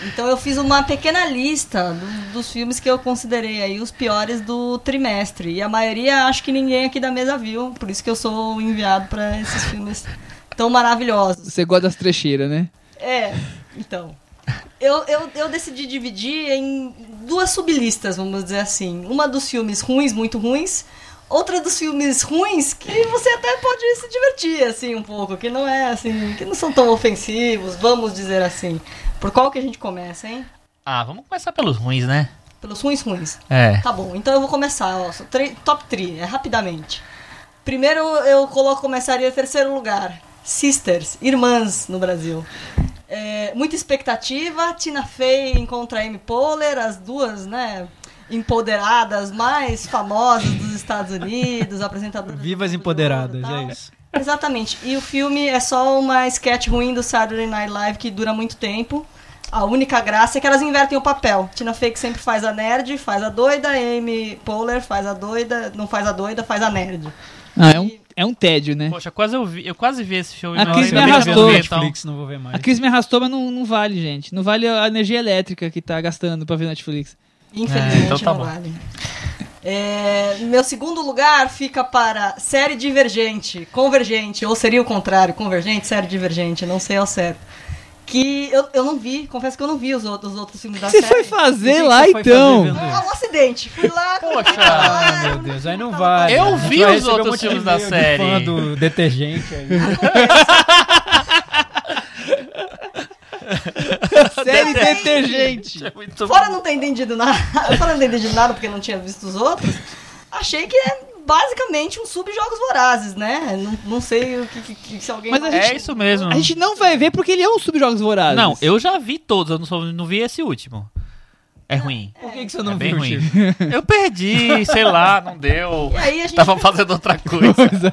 Então eu fiz uma pequena lista do- dos filmes que eu considerei aí os piores do trimestre. E a maioria acho que ninguém aqui da mesa viu. Por isso que eu sou enviado para esses filmes tão maravilhosos. Você gosta das trecheiras, né? É, então. Eu, eu, eu decidi dividir em duas sublistas, vamos dizer assim. Uma dos filmes ruins, muito ruins. Outra dos filmes ruins que você até pode se divertir, assim, um pouco. Que não é, assim, que não são tão ofensivos, vamos dizer assim. Por qual que a gente começa, hein? ah, vamos começar pelos ruins, né? Pelos ruins ruins. É. Tá bom, então eu vou começar, ó, top 3, é rapidamente. Primeiro eu coloco, começaria em terceiro lugar. Sisters, Irmãs no Brasil. É, muita expectativa, Tina Fey encontra Amy Poehler, as duas, né, empoderadas mais famosas dos Estados Unidos, apresentadoras. Vivas empoderadas, é isso. Exatamente. E o filme é só uma sketch ruim do Saturday Night Live que dura muito tempo. A única graça é que elas invertem o papel. Tina Fey que sempre faz a nerd, faz a doida, Amy Poehler faz a doida, não faz a doida, faz a nerd. Ah, é um, é um tédio, né? Poxa, quase eu, vi, eu quase vi esse filme. A Cris me arrastou. Netflix, não vou ver mais. A Cris me arrastou, mas não, não vale, gente. Não vale a energia elétrica que tá gastando pra ver Netflix. Infelizmente É, então tá não bom. vale. É, meu segundo lugar fica para série divergente, convergente, ou seria o contrário, convergente, série divergente, não sei ao certo. Que eu, eu não vi, confesso que eu não vi os outros, os outros filmes da Você série. foi fazer O que que lá você foi então? fazer Ah, um acidente. Fui lá. Poxa. Ah, meu Deus, aí não vai. Eu vi os um outros de filmes da série. fã do detergente aí. Série detergente. É Fora não ter entendido nada. Fora não ter entendido nada porque não tinha visto os outros. Achei que é basicamente um sub-jogos vorazes, né? Não, não sei o que, que- que- se alguém. Mas vai- gente- É isso mesmo. A gente não vai ver porque ele é um subjogos vorazes. Não, eu já vi todos, eu não, só, não vi esse último. É ruim. Por que, que você não É bem viu, ruim. Eu perdi, sei lá, não deu. E aí a gente. Tava fazendo outra coisa.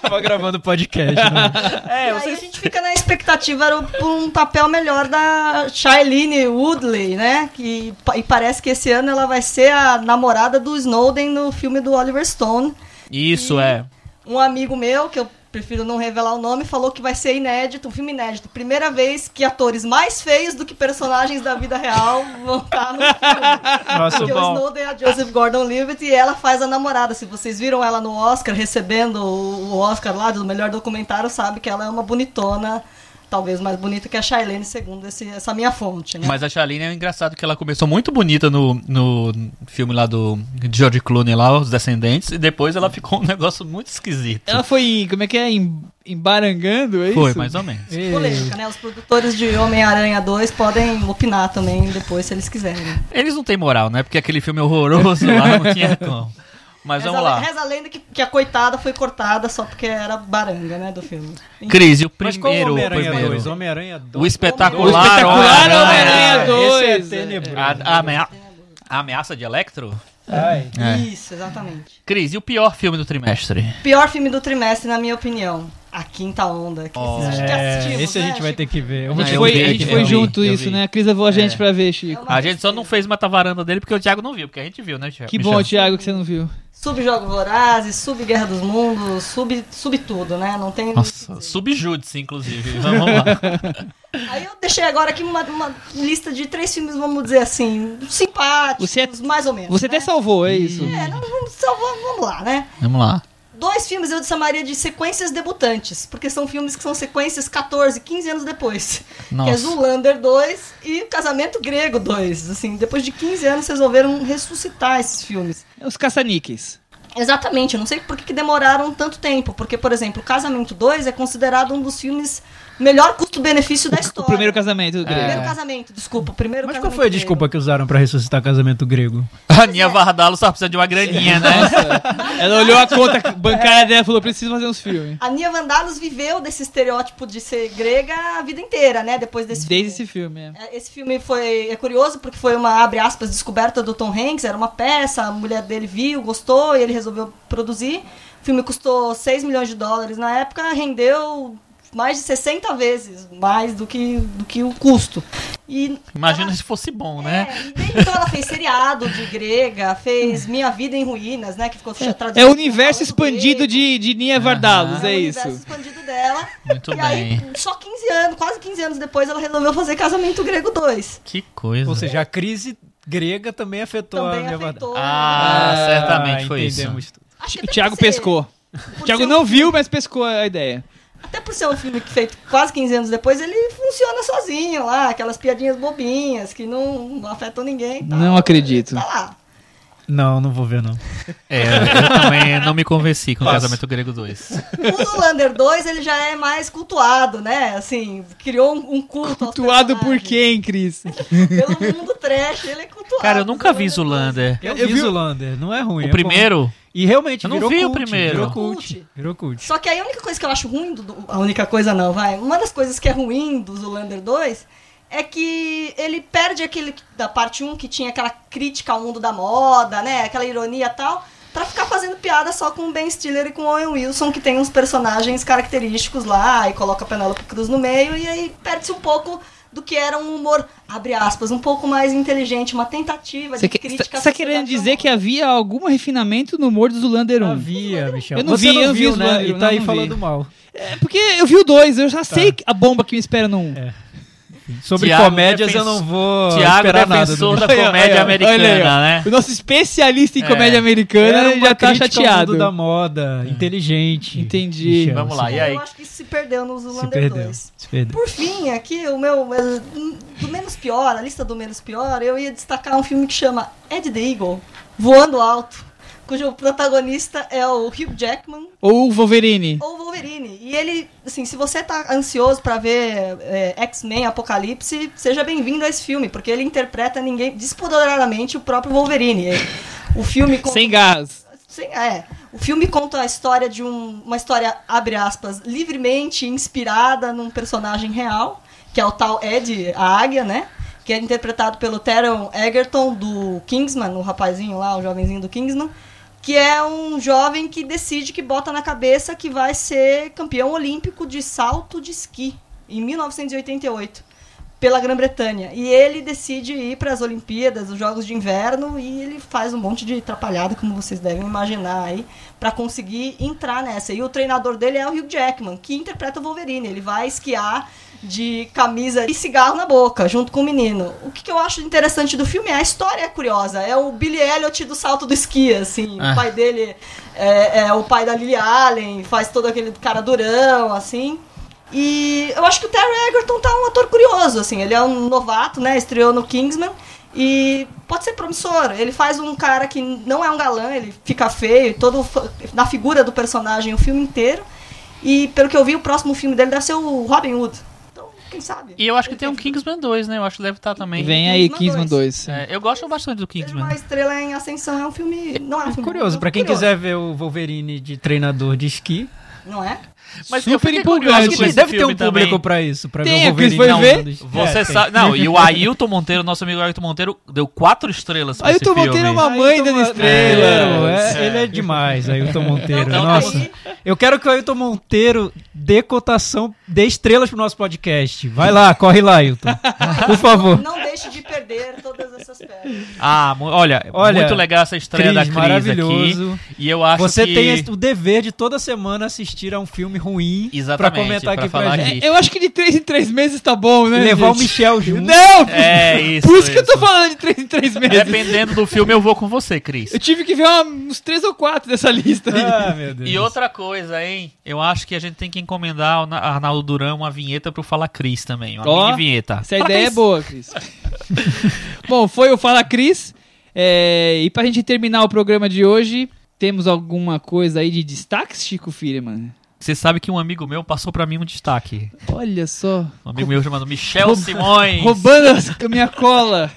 Tava gravando podcast, né? É, E aí a gente fica na expectativa por um papel melhor da Shailene Woodley, né? Que, e parece que esse ano ela vai ser a namorada do Snowden no filme do Oliver Stone. Isso é. Um amigo meu, que eu prefiro não revelar o nome, falou que vai ser inédito, um filme inédito. Primeira vez que atores mais feios do que personagens da vida real vão estar no filme. Nossa, Porque o bom. Snowden é a Joseph Gordon-Levitt e ela faz a namorada. Se vocês viram ela no Oscar, recebendo o o Oscar lá do melhor documentário, sabe que ela é uma bonitona, talvez mais bonita que a Shailene, segundo esse- essa minha fonte, né? Mas a Charlene é engraçado que ela começou muito bonita no, no filme lá do George Clooney lá, Os Descendentes, e depois ela ficou um negócio muito esquisito. Ela foi, como é que é? Em- Embarangando, é Foi, isso? mais ou menos. Polêmica, né? Os produtores de Homem-Aranha 2 podem opinar também depois, se eles quiserem. Eles não têm moral, né? Porque aquele filme horroroso lá não tinha como. Mas Reza, vamos lá. reza a lenda que, que a coitada foi cortada só porque era baranga, né, do filme. Crise, o Mas qual primeiro. o Homem-Aranha primeiro. 2? Homem-Aranha 2. O espetacular, Homem-Aranha É. 2. Esse é tenebroso. A, a amea- a ameaça de Electro? É. Isso, exatamente. Cris, e o pior filme do trimestre? Pior filme do trimestre, na minha opinião. A Quinta Onda. Que, Oh. esses que É, assistimos, esse a né, gente vai Chico? ter que ver. A gente eu foi, vi, a gente foi vi, junto eu isso, vi. né? A Cris levou a gente É. pra ver, Chico. uma A gente só não fez mata-varanda dele porque o Thiago não viu, porque a gente viu, né, Thiago? Que Michel? bom, Thiago, que você não viu. Sub-Jogos Vorazes, Sub-Guerra dos Mundos, sub, sub tudo, né? Não tem... Nossa, subjúdice, inclusive. Vamos lá. Aí eu deixei agora aqui uma, uma lista de três filmes, vamos dizer assim, simpáticos, Você é- mais ou menos. Você né? até salvou, é isso? É, não, vamos, só vamos, lá, né? Vamos lá. Dois filmes eu chamaria de sequências debutantes, porque são filmes que são sequências 14, 15 anos depois. Que é Nossa. Zulander 2 e Casamento Grego 2. Assim, depois de 15 anos resolveram ressuscitar esses filmes. Os caça-níqueis. Exatamente, eu não sei por que, que demoraram tanto tempo, porque, por exemplo, Casamento 2 é considerado um dos filmes melhor custo-benefício da O história. primeiro casamento do O primeiro grego. casamento, desculpa, o primeiro Mas qual foi a grego. desculpa que usaram pra ressuscitar casamento grego? A Aninha Vardalo só precisa de uma graninha, né? Ela olhou a conta bancária dela e falou: preciso fazer uns filmes. A Nia Vandalos viveu desse estereótipo de ser grega a vida inteira, né? Depois desse Desde filme. esse filme, é. É, Esse filme foi é curioso porque foi uma abre aspas descoberta do Tom Hanks, era uma peça, a mulher dele viu, gostou e ele resolveu produzir. O filme custou 6 milhões de dólares na época, rendeu mais de 60 vezes mais do que, do que o custo. E Imagina ela- se fosse bom, né? É, e desde então ela fez seriado de grega, fez Minha Vida em Ruínas, né? Que ficou traduzido É o universo expandido de, de Nia Vardalos, É é o isso. universo expandido dela. Muito e bem. aí, só 15 anos, quase 15 anos depois, ela resolveu fazer Casamento Grego 2. Que coisa. Ou seja, a crise grega também afetou Também a minha afetou. Ah, certamente foi isso. tudo. O ser- pescou. O um não viu, mas pescou a ideia. Até por ser um filme que feito quase 15 anos depois, ele funciona sozinho lá, aquelas piadinhas bobinhas que não, não afetam ninguém. tal. Não acredito. Tá lá. Não, não vou ver, não. É, eu também não me convenci com o. Casamento Grego 2. O Zulander 2, ele já é mais cultuado, né? Assim, criou um, um culto Cultuado por quem, Cris? Pelo mundo trash, ele é cultuado. Cara, eu nunca vi Zoolander Zulander. Eu, Eu vi Zoolander, não é ruim. é O primeiro? E realmente Eu não virou vi o cult, primeiro. Virou Cult. Virou cult. Só que aí a única coisa que eu acho ruim do, a única coisa não, vai. Uma das coisas que é ruim do Zulander 2 é que ele perde aquele da parte 1 que tinha aquela crítica ao mundo da moda, né? Aquela ironia e tal, pra ficar fazendo piada só com o Ben Stiller e com o Owen Wilson, que tem uns personagens característicos lá, e coloca a Penélope Cruz no meio, e aí perde-se um pouco do que era um humor, abre aspas, um pouco mais inteligente, uma tentativa Você de que- crítica. tá à tá querendo dizer que havia algum refinamento no humor do Zulander 1? Havia, Michel. Eu não Você vi, eu não vi viu, os né? Zoolander, E tá aí vi. falando mal. É porque eu vi o 2, eu já sei a bomba que me espera no 1. É. Sobre Thiago, comédias eu defensor- não vou Thiago, esperar nada. defensor do da comédia olha, americana, olha aí, né? O nosso especialista em É. comédia americana Era uma já tá chateado. mundo da moda, inteligente. Entendi. Michel, Vamos lá, se- e aí? Eu acho que isso se perdeu no Se Zoolander perdeu. 2. Se perdeu. Por fim, aqui o meu. eh, Do menos pior, a lista do menos pior, eu ia destacar um filme que chama Ed the Eagle Voando Alto, cujo protagonista é o Hugh Jackman Ou o Wolverine. ou Wolverine. E ele, assim, se você tá ansioso pra ver eh, X-Men Apocalipse, seja bem-vindo a esse filme, porque ele interpreta ninguém despoderadamente o próprio Wolverine. O filme Sem gás. Sim, é. O filme conta a história de um, uma história, abre aspas, livremente inspirada num personagem real, que é o tal Ed, a águia, né? Que é interpretado pelo Taron Egerton, do Kingsman, o rapazinho lá, o jovenzinho do Kingsman, que é um jovem que decide que bota na cabeça que vai ser campeão olímpico de salto de esqui, em 1988 pela Grã-Bretanha. E ele decide ir para as Olimpíadas, os Jogos de Inverno, e ele faz um monte de atrapalhada, como vocês devem imaginar aí, para conseguir entrar nessa. E o treinador dele é o Hugh Jackman, que interpreta o Wolverine. Ele vai esquiar de camisa e cigarro na boca, junto com o menino. O que, que eu acho interessante do filme é a história é curiosa. É o Billy Elliot do salto do esqui, assim. Ah. O pai dele é, é o pai da Lily Allen, faz todo aquele cara durão, assim. E eu acho que o Terry Egerton tá um ator curioso, assim. Ele é um novato, né? Estreou no Kingsman. E pode ser promissor. Ele faz um cara que não é um galã, ele fica feio, todo na figura do personagem o filme inteiro. E pelo que eu vi, o próximo filme dele deve ser o Robin Hood. Quem sabe? E eu acho que tem um Kingsman 2, né? Eu acho que deve estar também. Vem aí, Kingsman Kingsman 2. É, eu gosto bastante do Seja Kingsman. uma estrela em ascensão é um filme. Não é um É filme curioso, é pra quem curioso, quiser ver o Wolverine de treinador de esqui, Não é? Mas eu Super empolgante. acho que deve ter um público também. pra isso, pra Tem, ver o Wolverine. foi ver? de esqui. Você É, sabe. Não, e o Ailton Monteiro, nosso amigo Ailton Monteiro, deu quatro estrelas pra Aí o esse Tom filme. Monteiro é uma Ailton mãe dando Monteiro, estrelas. é, ele é demais, Ailton Monteiro. Então, Nossa, aí- eu quero que o Ailton Monteiro dê cotação, dê estrelas pro nosso podcast. Vai lá, corre lá, Ailton. Por favor. Não deixe de perder todas essas pedras. Ah, olha, Olha, muito legal essa estreia da Cris, Cris maravilhoso. aqui. E eu acho Você que... tem o dever de toda semana assistir a um filme ruim pra Exatamente, comentar pra aqui pra falar gente. aqui. Eu acho que de 3 em 3 meses tá bom, né? Levar o gente? Michel junto. Não! É isso. Por isso que eu tô isso. falando de 3 em 3 meses. Dependendo do filme, eu vou com você, Cris. Eu tive que ver uma- uns 3 ou 4 dessa lista aí. Ah, meu Deus. E outra coisa, hein? Eu acho que a gente tem que encomendar ao Na- Arnaldo Duran uma vinheta pro Fala Cris também. Uma Ó, mini vinheta. Essa Fala, ideia é Cris. boa, Cris. Bom, foi o Fala Cris. É, e pra gente terminar o programa de hoje, temos alguma coisa aí de destaques, Chico Firman? Você sabe que um amigo meu passou pra mim um destaque. Olha só. Um amigo meu chamado Michel Roub- Simões. Roubando a minha cola.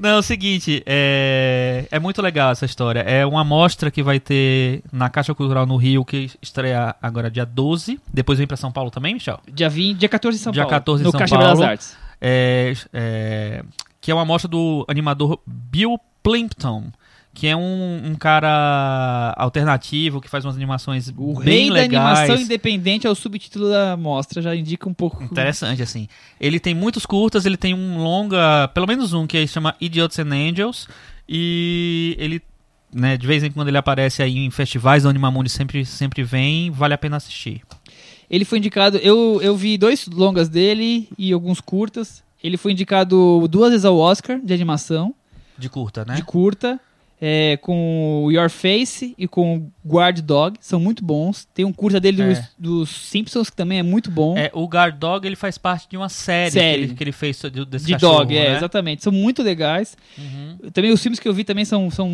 Não, é o seguinte, é... é muito legal essa história. É uma mostra que vai ter na Caixa Cultural no Rio, que estreia agora dia 12. Depois vem pra São Paulo também, Michel? Dia, 20, dia 14 em São Dia Paulo. 14 em no São Caixa Paulo. Belas Artes. É, é, que é uma mostra do animador Bill Plimpton, que é um, um cara alternativo que faz umas animações O bem rei da legais. animação independente é o subtítulo da mostra, já indica um pouco. Interessante, assim. Ele tem muitos curtas, ele tem um longa, pelo menos um, que chama Idiots and Angels. E ele, né, de vez em quando ele aparece aí em festivais, o Animamundi sempre, sempre vem, vale a pena assistir. Ele foi indicado. Eu, eu vi dois longas dele e alguns curtas. Ele foi indicado duas vezes ao Oscar de animação, De curta, né? de curta. é, com Your Face e com o Guard Dog. São muito bons. Tem um curta dele É. dos, dos Simpsons que também é muito bom. É, o Guard Dog ele faz parte de uma série, Série. Que, ele, que ele fez de- desse de cachorro, Dog, é, né? exatamente. São muito legais. Uhum. Também os filmes que eu vi também são, são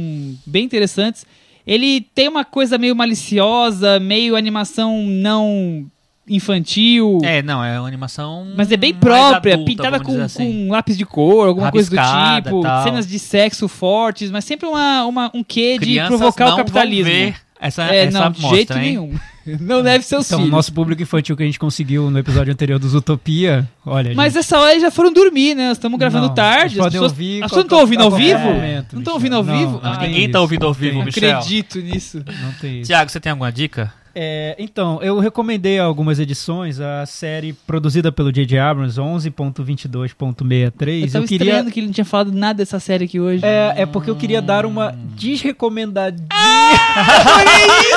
bem interessantes. Ele tem uma coisa meio maliciosa, meio animação não infantil. É, não, é uma animação. Mas é bem própria, adulta, pintada com, assim. com lápis de cor, alguma coisa do Rabiscada, tipo, tal. cenas de sexo fortes, mas sempre uma, uma- um quê de Crianças provocar não o capitalismo. Vão ver essa, é, essa não, de mostra, jeito hein? nenhum. Não deve ser os Então, o nosso público infantil que a gente conseguiu no episódio anterior dos Utopia, olha, Mas gente, essa hora eles já foram dormir, né? Nós estamos gravando Não, tarde. As pessoas, ouvir as qual- pessoas não estão ouvindo ao vivo? momento, não estão Michel. ouvindo ao vivo? não Ah, Ninguém isso, tá ouvindo ao vivo, não. Michel. acredito nisso. Não tem isso. Tiago, você tem alguma dica? É, então, eu recomendei algumas edições, a série produzida pelo J.J. Abrams, 11.22.63. Eu tava Eu queria. que ele não tinha falado nada dessa série aqui hoje. É, é porque eu queria dar uma desrecomendadinha.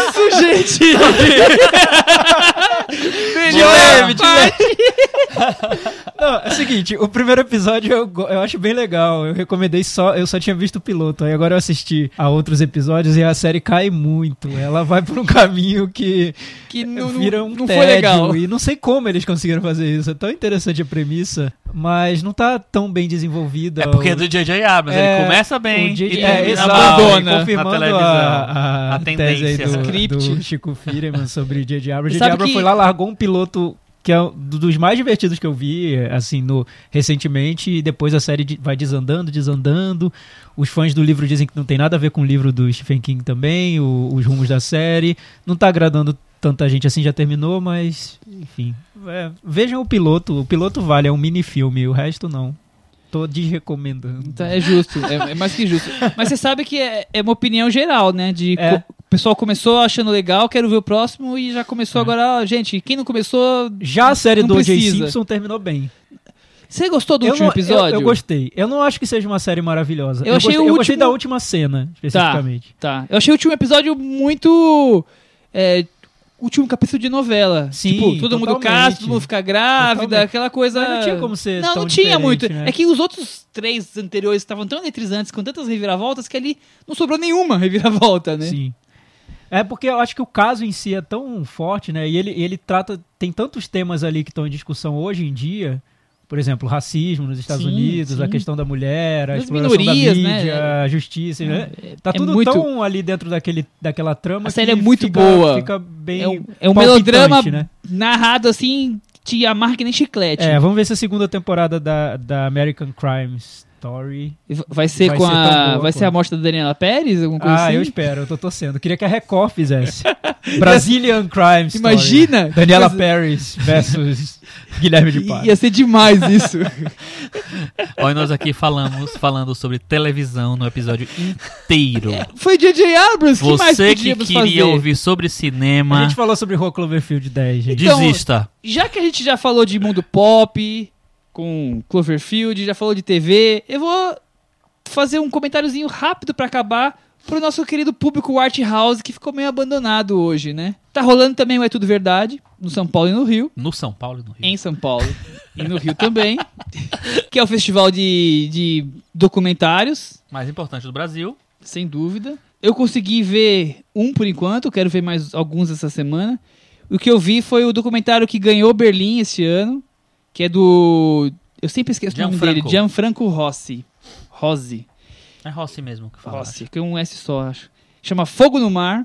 isso, gente! De leve, de leve. Não, é o seguinte, o primeiro episódio eu, eu acho bem legal. Eu recomendei só, eu só tinha visto o piloto. Aí agora eu assisti a outros episódios e a série cai muito. Ela vai por um caminho que Que não, vira um não, tédio, foi legal. E não sei como eles conseguiram fazer isso. É tão interessante a premissa, mas não tá tão bem desenvolvida. É porque é do J.J. Abrams, É, ele começa bem o J.J. e é, termina exato, mal abandona. na confirmando a, a, A tese aí tendência. do, Script. do Chico Firman sobre J.J. Abrams. J.J. Abrams que- foi lá, largou um piloto que é um dos mais divertidos que eu vi, assim, no, recentemente, e depois a série vai desandando, desandando. Os fãs do livro dizem que não tem nada a ver com o livro do Stephen King também, o- os rumos da série. Não tá agradando tanta gente assim, já terminou, mas, enfim. É, vejam o piloto, o piloto vale, é um mini filme, o resto não. Tô desrecomendando. Então, é justo, é, é mais que justo. Mas você sabe que é, é uma opinião geral, né? De É. co- pessoal começou achando legal, quero ver o próximo e já começou agora. ó, gente, quem não começou. Já a série do O.J. Simpson terminou bem. Você gostou do Eu último não- eu- episódio? Eu, gostei. Eu não acho que seja uma série maravilhosa. Eu achei gostei, o eu gostei último- da última cena, especificamente. Tá. Eu achei o último episódio muito. É, último capítulo de novela. Sim, tipo, todo mundo totalmente. casa, todo mundo fica grávida, Totalmente. aquela coisa. Mas não tinha como ser Não, não tinha muito. né? É que os outros três anteriores estavam tão eletrizantes, com tantas reviravoltas, que ali não sobrou nenhuma reviravolta, né? Sim. É porque eu acho que o caso em si é tão forte, né? E ele, ele trata. Tem tantos temas ali que estão em discussão hoje em dia. Por exemplo, racismo nos Estados Sim, Unidos, a sim. questão da mulher, a Das exploração minorias, da né? mídia, a justiça. né? Tá é tudo muito- tão ali dentro daquele, daquela trama A série é muito fica, boa. Fica bem. É um, é um melodrama né? narrado assim, te amarra que nem chiclete. É, vamos ver se a segunda temporada da, da American Crime Story. Vai ser Vai com ser a. boa vai ser quanto. a morte da Daniela Pérez? Alguma coisa Ah, assim? eu espero, eu tô torcendo. Queria que a Record fizesse. Brazilian Crime Story. Imagina! Daniela Coisa- Paris versus Guilherme de Paz. Ia ser demais isso. Olha nós aqui falamos, falando sobre televisão no episódio inteiro. Foi J.J. Abrams, que mais Você que queria fazer? ouvir sobre A cinema, gente falou sobre Rua Cloverfield 10, gente. Então, desista. Já que a gente já falou de mundo pop, com Cloverfield, já falou de TV, eu vou fazer um comentáriozinho rápido pra acabar pro nosso querido público Art House, que ficou meio abandonado hoje, né? Tá rolando também o É Tudo Verdade, no São Paulo e no Rio. No São Paulo e no Rio. Em São Paulo e no Rio também. Que é o festival de, de documentários, Mais importante do Brasil. sem dúvida. Eu consegui ver um por enquanto, quero ver mais alguns essa semana. O que eu vi foi o documentário que ganhou Berlim esse ano, que é do. Eu sempre esqueço o nome dele, Gianfranco. Gianfranco Rossi. Rossi. É Rossi mesmo que fala. Rossi, que é um S só, acho. Chama Fogo no Mar.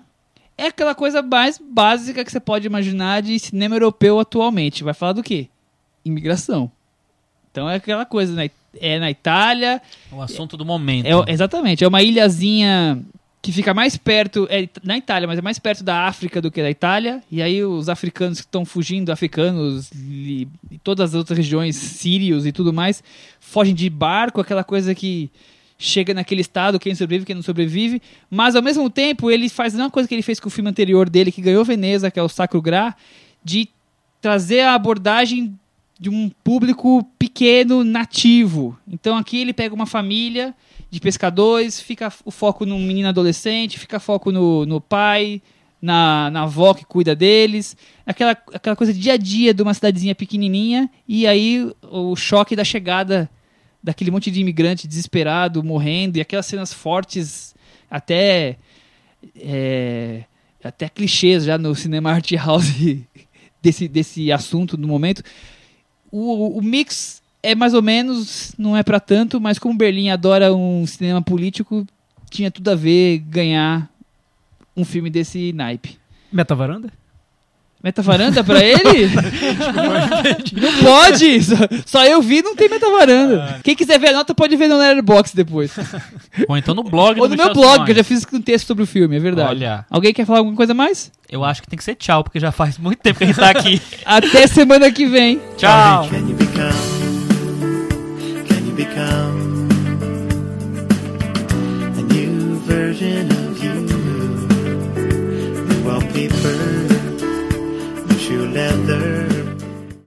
É aquela coisa mais básica que você pode imaginar de cinema europeu atualmente. Vai falar do quê? Imigração. Então é aquela coisa, né? É na Itália, O assunto do momento. é, exatamente, é uma ilhazinha que fica mais perto, é na Itália, mas é mais perto da África do que da Itália. E aí os africanos que estão fugindo, africanos e, e todas as outras regiões, sírios e tudo mais, fogem de barco, aquela coisa que chega naquele estado, quem sobrevive, quem não sobrevive. Mas ao mesmo tempo ele faz a mesma coisa que ele fez com o filme anterior dele, que ganhou Veneza, que é o Sacro Gra, de trazer a abordagem de um público pequeno, nativo. Então aqui ele pega uma família de pescadores, fica o foco no menino adolescente, fica foco no, no pai, na, na avó que cuida deles, aquela, aquela coisa dia a dia de uma cidadezinha pequenininha, e aí o choque da chegada daquele monte de imigrante desesperado, morrendo, e aquelas cenas fortes, até é, até clichês já no cinema art house desse, desse assunto no momento. O, o mix é mais ou menos, não é pra tanto, mas como Berlim adora um cinema político, tinha tudo a ver ganhar um filme desse naipe. Metavaranda? Metavaranda pra ele? não pode! Só, só eu vi, não tem metavaranda. Quem quiser ver a nota pode ver no Letterboxd depois. Ou então no blog Ou no meu blog, Simões. que eu já fiz um texto sobre o filme, é verdade. Olha, Alguém quer falar alguma coisa mais? eu acho que tem que ser tchau, porque já faz muito tempo que a gente tá aqui. Até semana que vem. tchau! You become?